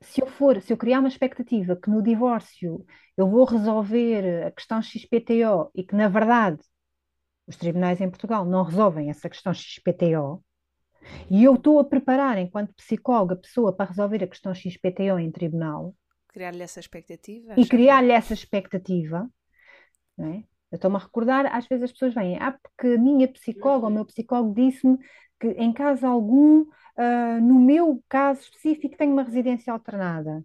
se eu for, se eu criar uma expectativa que no divórcio eu vou resolver a questão XPTO e que na verdade os tribunais em Portugal não resolvem essa questão XPTO, e eu estou a preparar, enquanto psicóloga, a pessoa para resolver a questão XPTO em tribunal. Criar-lhe essa expectativa. E criar-lhe essa expectativa. Não é? Eu estou-me a recordar, às vezes as pessoas vêm, ah, porque a minha psicóloga, o meu psicólogo disse-me que em caso algum, uh, no meu caso específico, tenho uma residência alternada.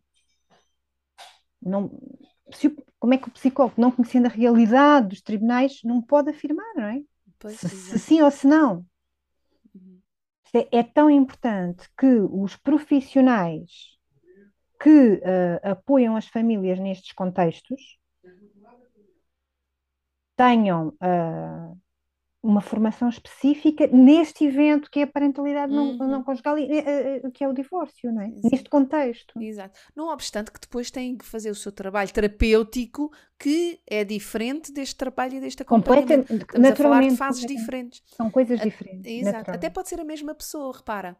Não, como é que o psicólogo, não conhecendo a realidade dos tribunais, não pode afirmar, não é? Pois, se, se, sim ou se não. Uhum. É, é, tão importante que os profissionais que uh, apoiam as famílias nestes contextos tenham uh, uma formação específica neste evento que é a parentalidade uhum. não, não conjugal, eh, eh, que é o divórcio, não é? Exato. Neste contexto. Exato. Não obstante que depois têm que fazer o seu trabalho terapêutico que é diferente deste trabalho e deste acompanhamento. Estamos naturalmente, a falar de fases diferentes. São coisas diferentes. Exato. Até pode ser a mesma pessoa, repara.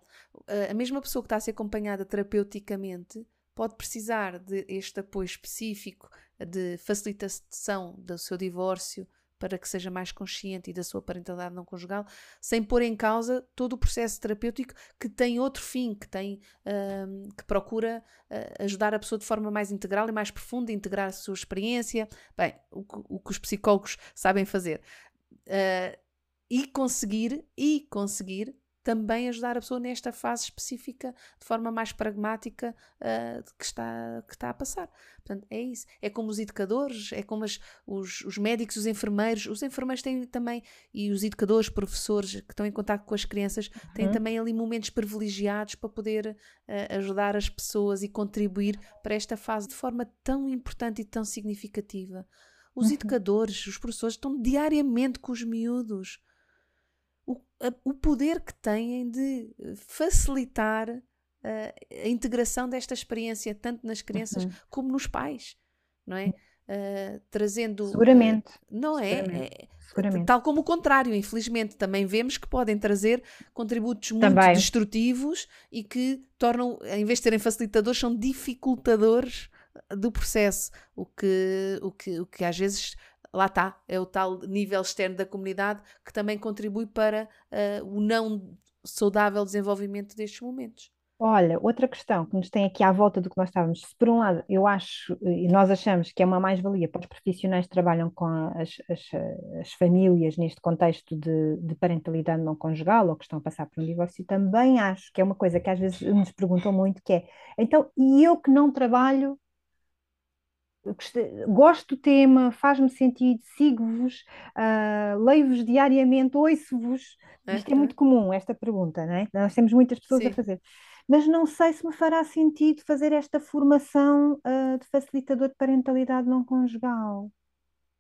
A mesma pessoa que está a ser acompanhada terapeuticamente pode precisar de este apoio específico de facilitação do seu divórcio, para que seja mais consciente e da sua parentalidade não conjugal, sem pôr em causa todo o processo terapêutico que tem outro fim, que tem um, que procura uh, ajudar a pessoa de forma mais integral e mais profunda, integrar a sua experiência, bem, o, o que os psicólogos sabem fazer. Uh, e conseguir, e conseguir também ajudar a pessoa nesta fase específica de forma mais pragmática uh, que, está, que está a passar. Portanto, é isso. É como os educadores, é como as, os, os médicos, os enfermeiros. Os enfermeiros têm também, e os educadores, professores que estão em contato com as crianças, uhum. têm também ali momentos privilegiados para poder uh, ajudar as pessoas e contribuir para esta fase de forma tão importante e tão significativa. Os uhum. educadores, os professores estão diariamente com os miúdos a, o poder que têm de facilitar a, a integração desta experiência, tanto nas crianças uhum. como nos pais, não é? Uh, trazendo. Seguramente. Uh, não é? Seguramente. é Seguramente. Tal como o contrário, infelizmente, também vemos que podem trazer contributos muito também. destrutivos e que tornam, em vez de serem facilitadores, são dificultadores do processo, o que, o que, o que às vezes lá está, é o tal nível externo da comunidade que também contribui para uh, o não saudável desenvolvimento destes momentos. Olha, outra questão que nos tem aqui à volta do que nós estávamos, se por um lado eu acho e nós achamos que é uma mais-valia para os profissionais que trabalham com as, as, as famílias neste contexto de, de parentalidade não conjugal ou que estão a passar por um divórcio, também acho que é uma coisa que às vezes nos perguntam muito, que é, então, e eu que não trabalho, gosto do tema, faz-me sentido, sigo-vos, uh, leio-vos diariamente, ouço-vos. Isto é muito comum, esta pergunta, não é? Nós temos muitas pessoas Sim. a fazer. Mas não sei se me fará sentido fazer esta formação uh, de facilitador de parentalidade não conjugal.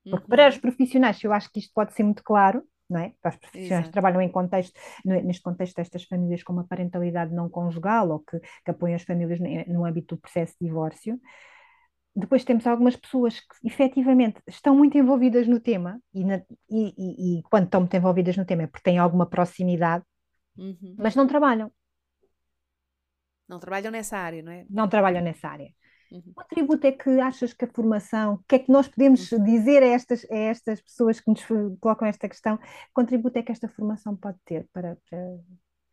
Porque uhum. para os profissionais, eu acho que isto pode ser muito claro, não é? Para os profissionais Exato. que trabalham em contexto, neste contexto destas famílias com uma parentalidade não conjugal ou que, que apoiam as famílias no âmbito do processo de divórcio, depois temos algumas pessoas que efetivamente estão muito envolvidas no tema e, na, e, e, e, quando estão muito envolvidas no tema é porque têm alguma proximidade, uhum. mas não trabalham. Não trabalham nessa área, não é? Não trabalham nessa área. Uhum. Que contributo é que achas que a formação, o que é que nós podemos uhum. dizer a estas, a estas pessoas que nos colocam esta questão, que contributo é que esta formação pode ter para, para,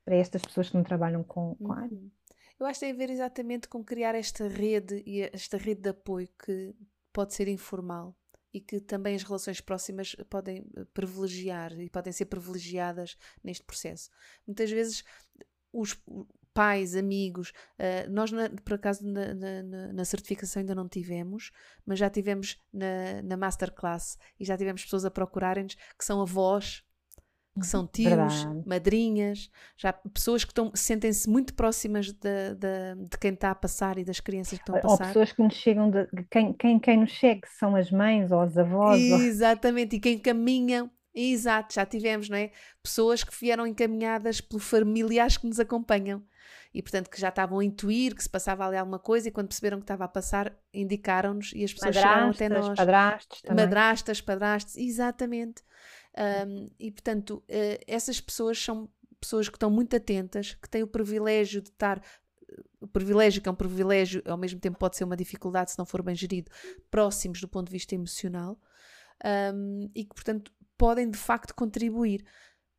para estas pessoas que não trabalham com, com a área? Eu acho que tem a ver exatamente com criar esta rede e esta rede de apoio que pode ser informal e que também as relações próximas podem eh, privilegiar e podem ser privilegiadas neste processo. Muitas vezes os pais, amigos, uh, nós por acaso na, na, na, certificação ainda não tivemos, mas já tivemos na, na masterclass e já tivemos pessoas a procurarem-nos que são avós que são tios, Verdade. madrinhas, já pessoas que estão, sentem-se muito próximas de, de, de, quem está a passar e das crianças que estão a passar. Ou pessoas que nos chegam, de, quem, quem, quem nos chega são as mães ou os avós. Exatamente, ou... e quem caminham, exato, já tivemos, não é? Pessoas que vieram encaminhadas por familiares que nos acompanham. E portanto que já estavam a intuir que se passava ali alguma coisa e quando perceberam que estava a passar, indicaram-nos e as pessoas chegaram até nós. Padrastos também. Madrastas, padrastos, exatamente. Um, e portanto, uh, essas pessoas são pessoas que estão muito atentas, que têm o privilégio de estar o privilégio, que é um privilégio, ao mesmo tempo pode ser uma dificuldade se não for bem gerido, próximos do ponto de vista emocional. Um, e que, portanto, podem de facto contribuir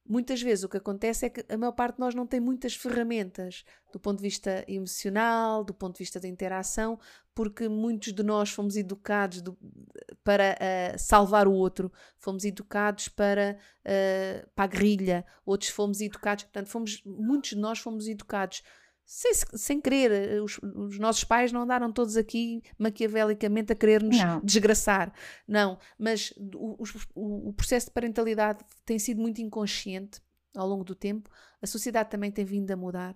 muitas vezes o que acontece é que a maior parte de nós não tem muitas ferramentas do ponto de vista emocional, do ponto de vista da interação, porque muitos de nós fomos educados do, para uh, salvar o outro, fomos educados para, uh, para a guerrilha, outros fomos educados, portanto, fomos, muitos de nós fomos educados sem, sem querer, eh, os, os, nossos pais não andaram todos aqui maquiavelicamente a querer nos não. desgraçar. Não, mas o, o, o, processo de parentalidade tem sido muito inconsciente ao longo do tempo. A sociedade também tem vindo a mudar.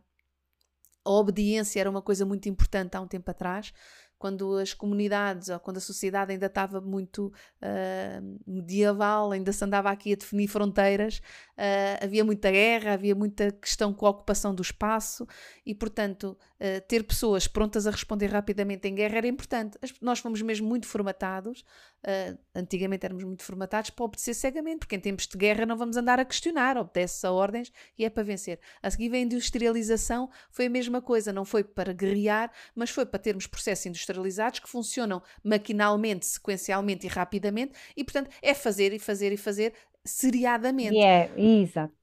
A obediência era uma coisa muito importante há um tempo atrás quando as comunidades ou quando a sociedade ainda estava muito uh, medieval, ainda se andava aqui a definir fronteiras, uh, havia muita guerra, havia muita questão com a ocupação do espaço e, portanto, uh, ter pessoas prontas a responder rapidamente em guerra era importante. As, nós fomos mesmo muito formatados, antigamente éramos muito formatados para obedecer cegamente, porque em tempos de guerra não vamos andar a questionar, obedece a ordens e é para vencer. A seguir vem a industrialização, foi a mesma coisa, não foi para guerrear, mas foi para termos processo industrial industrializados que funcionam maquinalmente, sequencialmente e rapidamente, e portanto é fazer e fazer e fazer seriadamente. Yeah, exato.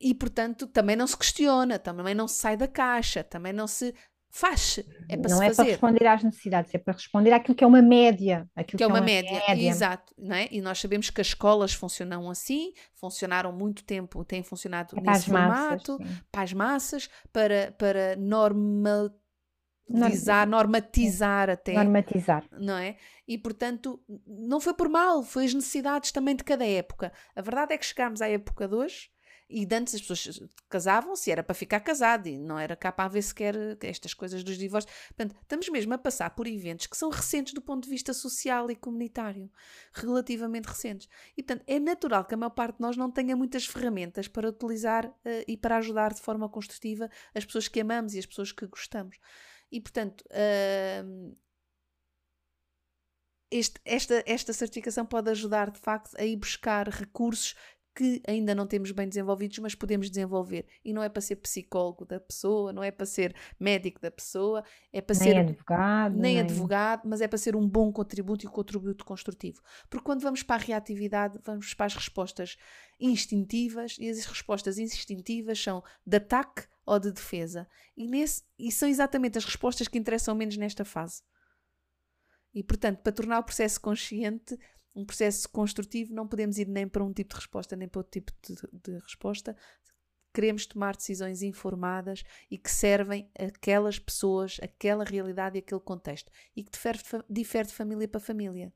E portanto também não se questiona, também não se sai da caixa, também não se faz. É para não é fazer. para responder às necessidades, é para responder àquilo que é uma média. Aquilo que, é, é uma, média. média. Exato. Não é? E nós sabemos que as escolas funcionam assim, funcionaram muito tempo, têm funcionado é nesse formato, massas, para as massas, para, para normatizar, normatizar até. Normatizar. Não é? E portanto, não foi por mal, foi as necessidades também de cada época. A verdade é que chegámos à época de hoje e antes as pessoas casavam-se era para ficar casado e não era cá para ver sequer estas coisas dos divórcios. Portanto, estamos mesmo a passar por eventos que são recentes do ponto de vista social e comunitário, relativamente recentes. E portanto, é natural que a maior parte de nós não tenha muitas ferramentas para utilizar uh, e para ajudar de forma construtiva as pessoas que amamos e as pessoas que gostamos. E, portanto, uh, este, esta, esta certificação pode ajudar, de facto, a ir buscar recursos que ainda não temos bem desenvolvidos, mas podemos desenvolver. E não é para ser psicólogo da pessoa, não é para ser médico da pessoa, é para nem ser advogado, nem, nem advogado, mas é para ser um bom contributo e um contributo construtivo. Porque quando vamos para a reatividade, vamos para as respostas instintivas e as respostas instintivas são de ataque ou de defesa. E, nesse, e são exatamente as respostas que interessam menos nesta fase. E, portanto, para tornar o processo consciente, um processo construtivo, não podemos ir nem para um tipo de resposta, nem para outro tipo de, de resposta. Queremos tomar decisões informadas e que servem aquelas pessoas, aquela realidade e aquele contexto. E que difere, difere de família para família.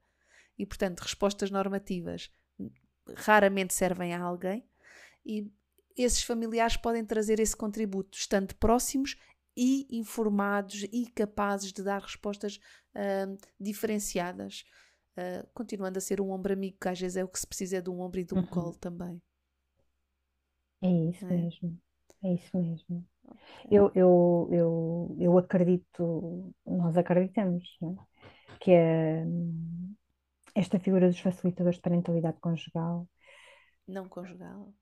E, portanto, respostas normativas raramente servem a alguém e esses familiares podem trazer esse contributo, estando próximos e informados e capazes de dar respostas uh, diferenciadas, uh, continuando a ser um ombro amigo, que às vezes é o que se precisa é de um ombro e de um uhum. colo também. É isso é. mesmo, é isso mesmo. Okay. Eu, eu, eu, eu acredito, nós acreditamos, é? que é, esta figura dos facilitadores de parentalidade conjugal. Não conjugal.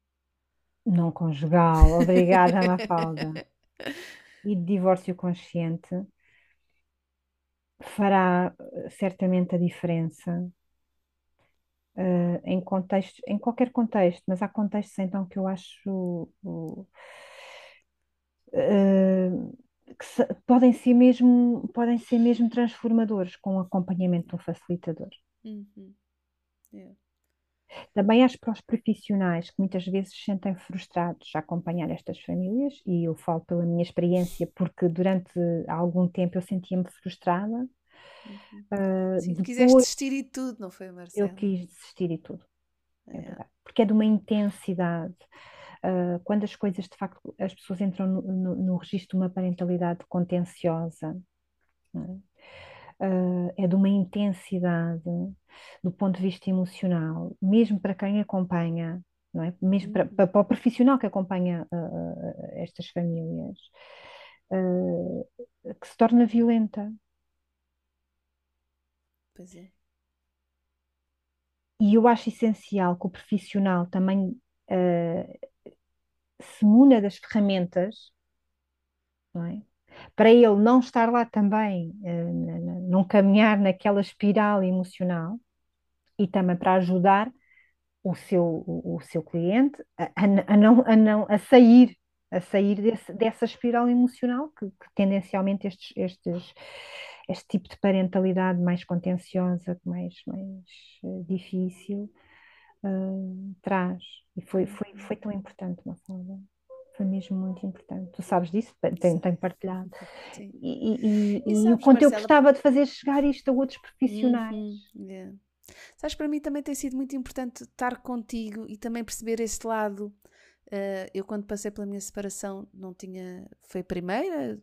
Não conjugal, obrigada, Mafalda. e de divórcio consciente fará eh, certamente a diferença uh, em em qualquer contexto, mas há contextos então que eu acho uh, que se, podem ser mesmo podem ser mesmo transformadores com o acompanhamento um facilitador. Uhum. Yeah. Também acho para os profissionais que muitas vezes se sentem frustrados a acompanhar estas famílias, e eu falo pela minha experiência, porque durante algum tempo eu sentia-me frustrada. Uhum. Uh, Sim, depois, quiseste desistir e tudo, não foi, Marcelo? Eu quis desistir e tudo, é, é porque é de uma intensidade. Uh, quando as coisas, de facto, as pessoas entram no, no, no registro de uma parentalidade contenciosa, é? Uh, é de uma intensidade do ponto de vista emocional, mesmo para quem acompanha, não é? Mesmo para, para, para o profissional que acompanha uh, estas famílias, que se torna violenta. Pois é. E eu acho essencial que o profissional também uh, se muna das ferramentas, não é? Para ele não estar lá também, uh, não caminhar naquela espiral emocional e também para ajudar o seu, o, seu cliente a, a, não, a, não, a sair a sair desse, dessa espiral emocional que, que tendencialmente estes, estes, este tipo de parentalidade mais contenciosa, mais, mais uh, difícil, uh, traz. E foi, foi, foi tão importante, uma forma. Foi mesmo muito importante. Tu sabes disso, tenho, tenho partilhado. Sim. E, e, e, e o quanto Marcela... eu gostava de fazer chegar isto a outros profissionais. Uhum, yeah. Sabes, para mim também tem sido muito importante estar contigo e também perceber esse lado. Uh, eu, quando passei pela minha separação, não tinha. Foi a primeira,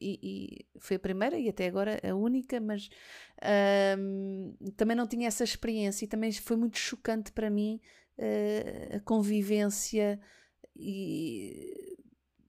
e, e foi a primeira e até agora a única, mas uh, também não tinha essa experiência e também foi muito chocante para mim uh, a convivência e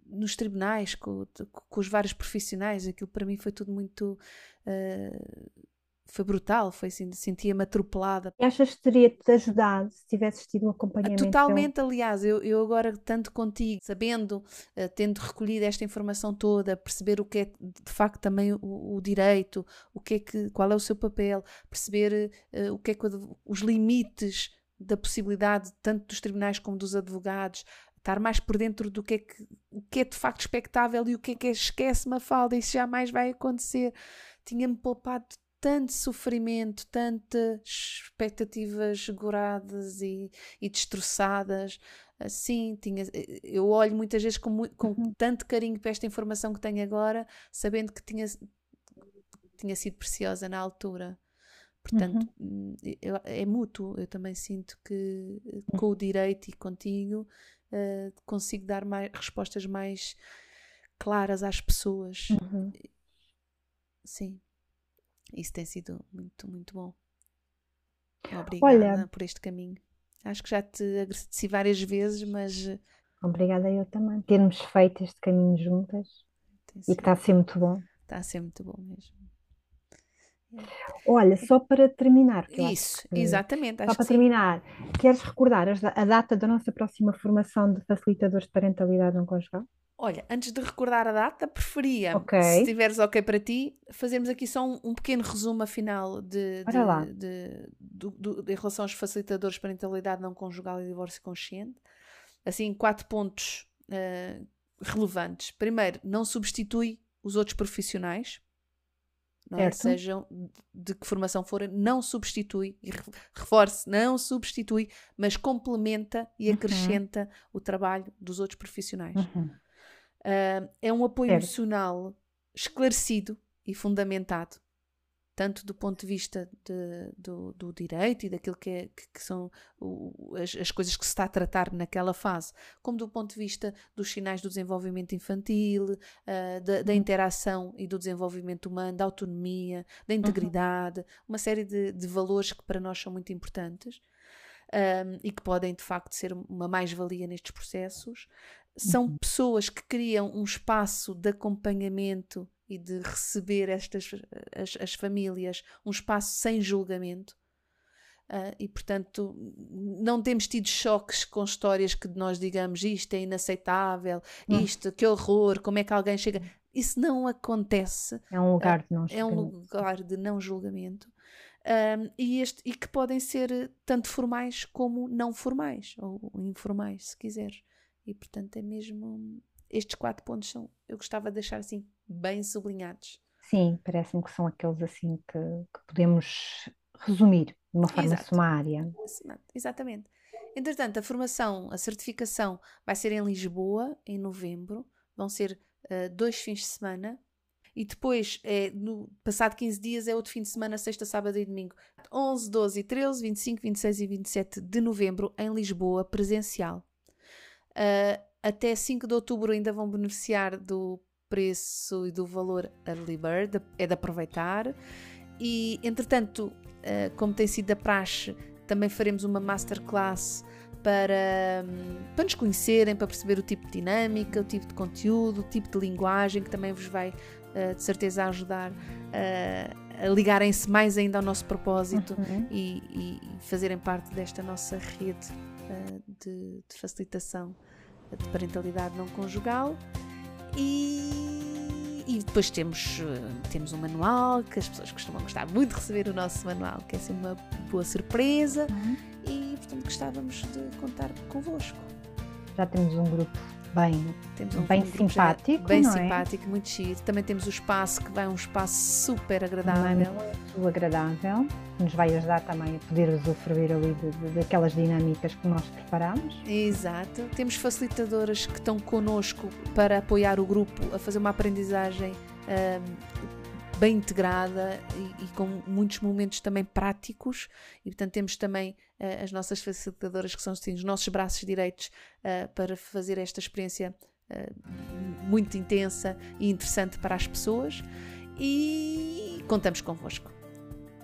nos tribunais com, com, os vários profissionais, aquilo para mim foi tudo muito. Uh, foi brutal, foi assim, sentia-me atropelada. E achas que teria-te ajudado se tivesses tido um acompanhamento? Totalmente, aliás, eu, eu agora, tanto contigo, sabendo, uh, tendo recolhido esta informação toda, perceber o que é de facto também o, o direito, o que é que, qual é o seu papel, perceber uh, o que é que os limites da possibilidade tanto dos tribunais como dos advogados, estar mais por dentro do que é que, o que é de facto expectável e o que é que é esquece-me a falda, isso jamais vai acontecer. Tinha-me poupado tanto sofrimento, tantas expectativas goradas e, e destroçadas. Assim, tinha, eu olho muitas vezes com, com uhum. tanto carinho para esta informação que tenho agora, sabendo que tinha, tinha sido preciosa na altura. Portanto, uhum. é, é mútuo. Eu também sinto que com o direito e contigo uh, consigo dar mais, respostas mais claras às pessoas. Uhum. Sim, isso tem sido muito, muito bom. Obrigada Olha, por este caminho. Acho que já te agradeci várias vezes, mas. Eh, obrigada eu também. Termos feito este caminho juntas e que está a ser muito bom. Está a ser muito bom mesmo. Olha, só para terminar, Isso, que, exatamente. Só para terminar, queres recordar a data da nossa próxima formação de facilitadores de parentalidade não conjugal? Olha, antes de recordar a data, preferia, okay. se estiveres ok para ti, fazermos aqui só um, um pequeno resumo afinal de, de, de, de, de, em relação aos facilitadores de parentalidade não conjugal e divórcio consciente. Assim, quatro pontos uh, relevantes. Primeiro, não substitui os outros profissionais, é? sejam de que formação forem, não substitui, e reforce, não substitui, mas complementa e uhum. acrescenta o trabalho dos outros profissionais. Uhum. Uh, é um apoio emocional esclarecido e fundamentado, tanto do ponto de vista de, do, do, direito e daquilo que, é, que, que são o, as, as, coisas que se está a tratar naquela fase, como do ponto de vista dos sinais do desenvolvimento infantil, uh, da, da, uhum. interação e do desenvolvimento humano, da autonomia, da uhum. integridade, uhum. uma série de, de valores que para nós são muito importantes. Um, e que podem de facto ser uma mais-valia nestes processos, são uhum. pessoas que criam um espaço de acompanhamento e de receber estas as, as famílias, um espaço sem julgamento. Uh, e portanto não temos tido choques com histórias que nós digamos isto é inaceitável, uhum. isto, que horror, como é que alguém chega. Isso não acontece. É um lugar de não julgamento. É um lugar de não julgamento. Um, e, este, e que podem ser tanto formais como não formais, ou informais, se quiseres. E portanto é mesmo. Estes quatro pontos são. Eu gostava de deixar assim bem sublinhados. Sim, parece-me que são aqueles assim que, que, podemos resumir de uma forma Exato. sumária. Exatamente. Entretanto, a formação, a certificação vai ser em Lisboa em novembro. Vão ser uh, dois fins de semana. E depois, é, no passado 15 dias, é outro fim de semana, sexta, sábado e domingo. 11, 12 e 13, 25, 26 e 27 de novembro em Lisboa, presencial. Uh, até 5 de outubro ainda vão beneficiar do preço e do valor early bird, é de aproveitar. E, entretanto, uh, como tem sido a praxe, também faremos uma masterclass para, para nos conhecerem, para perceber o tipo de dinâmica, o tipo de conteúdo, o tipo de linguagem, que também vos vai, uh, de certeza, ajudar uh, a ligarem-se mais ainda ao nosso propósito uhum. e, e, fazerem parte desta nossa rede de, de facilitação de parentalidade não conjugal e, e depois temos, uh, temos um manual que as pessoas costumam gostar muito de receber o nosso manual, que é assim uma boa surpresa uhum. e portanto gostávamos de contar convosco. Já temos um grupo bem, temos um bem simpático. Bem é? simpático, muito chique. Também temos o espaço que vai um espaço super agradável. Muito agradável, nos vai ajudar também a poder usufruir ali de, de, daquelas dinâmicas que nós preparamos. Exato. Temos facilitadoras que estão connosco para apoiar o grupo a fazer uma aprendizagem. Um, bem integrada e, e, com muitos momentos também práticos e portanto temos também uh, as nossas facilitadoras que são assim, os nossos braços direitos uh, para fazer esta experiência uh, muito intensa e interessante para as pessoas e contamos convosco.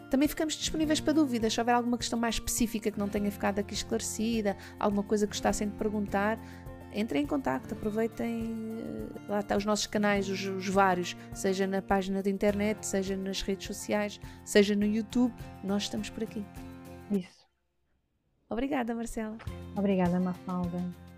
Também ficamos disponíveis para dúvidas. Se houver alguma questão mais específica que não tenha ficado aqui esclarecida, alguma coisa que gostassem de perguntar, entrem em contato, aproveitem lá está os nossos canais, os, os, vários, seja na página da internet, seja nas redes sociais, seja no YouTube, nós estamos por aqui. Isso. Obrigada, Marcela. Obrigada, Mafalda.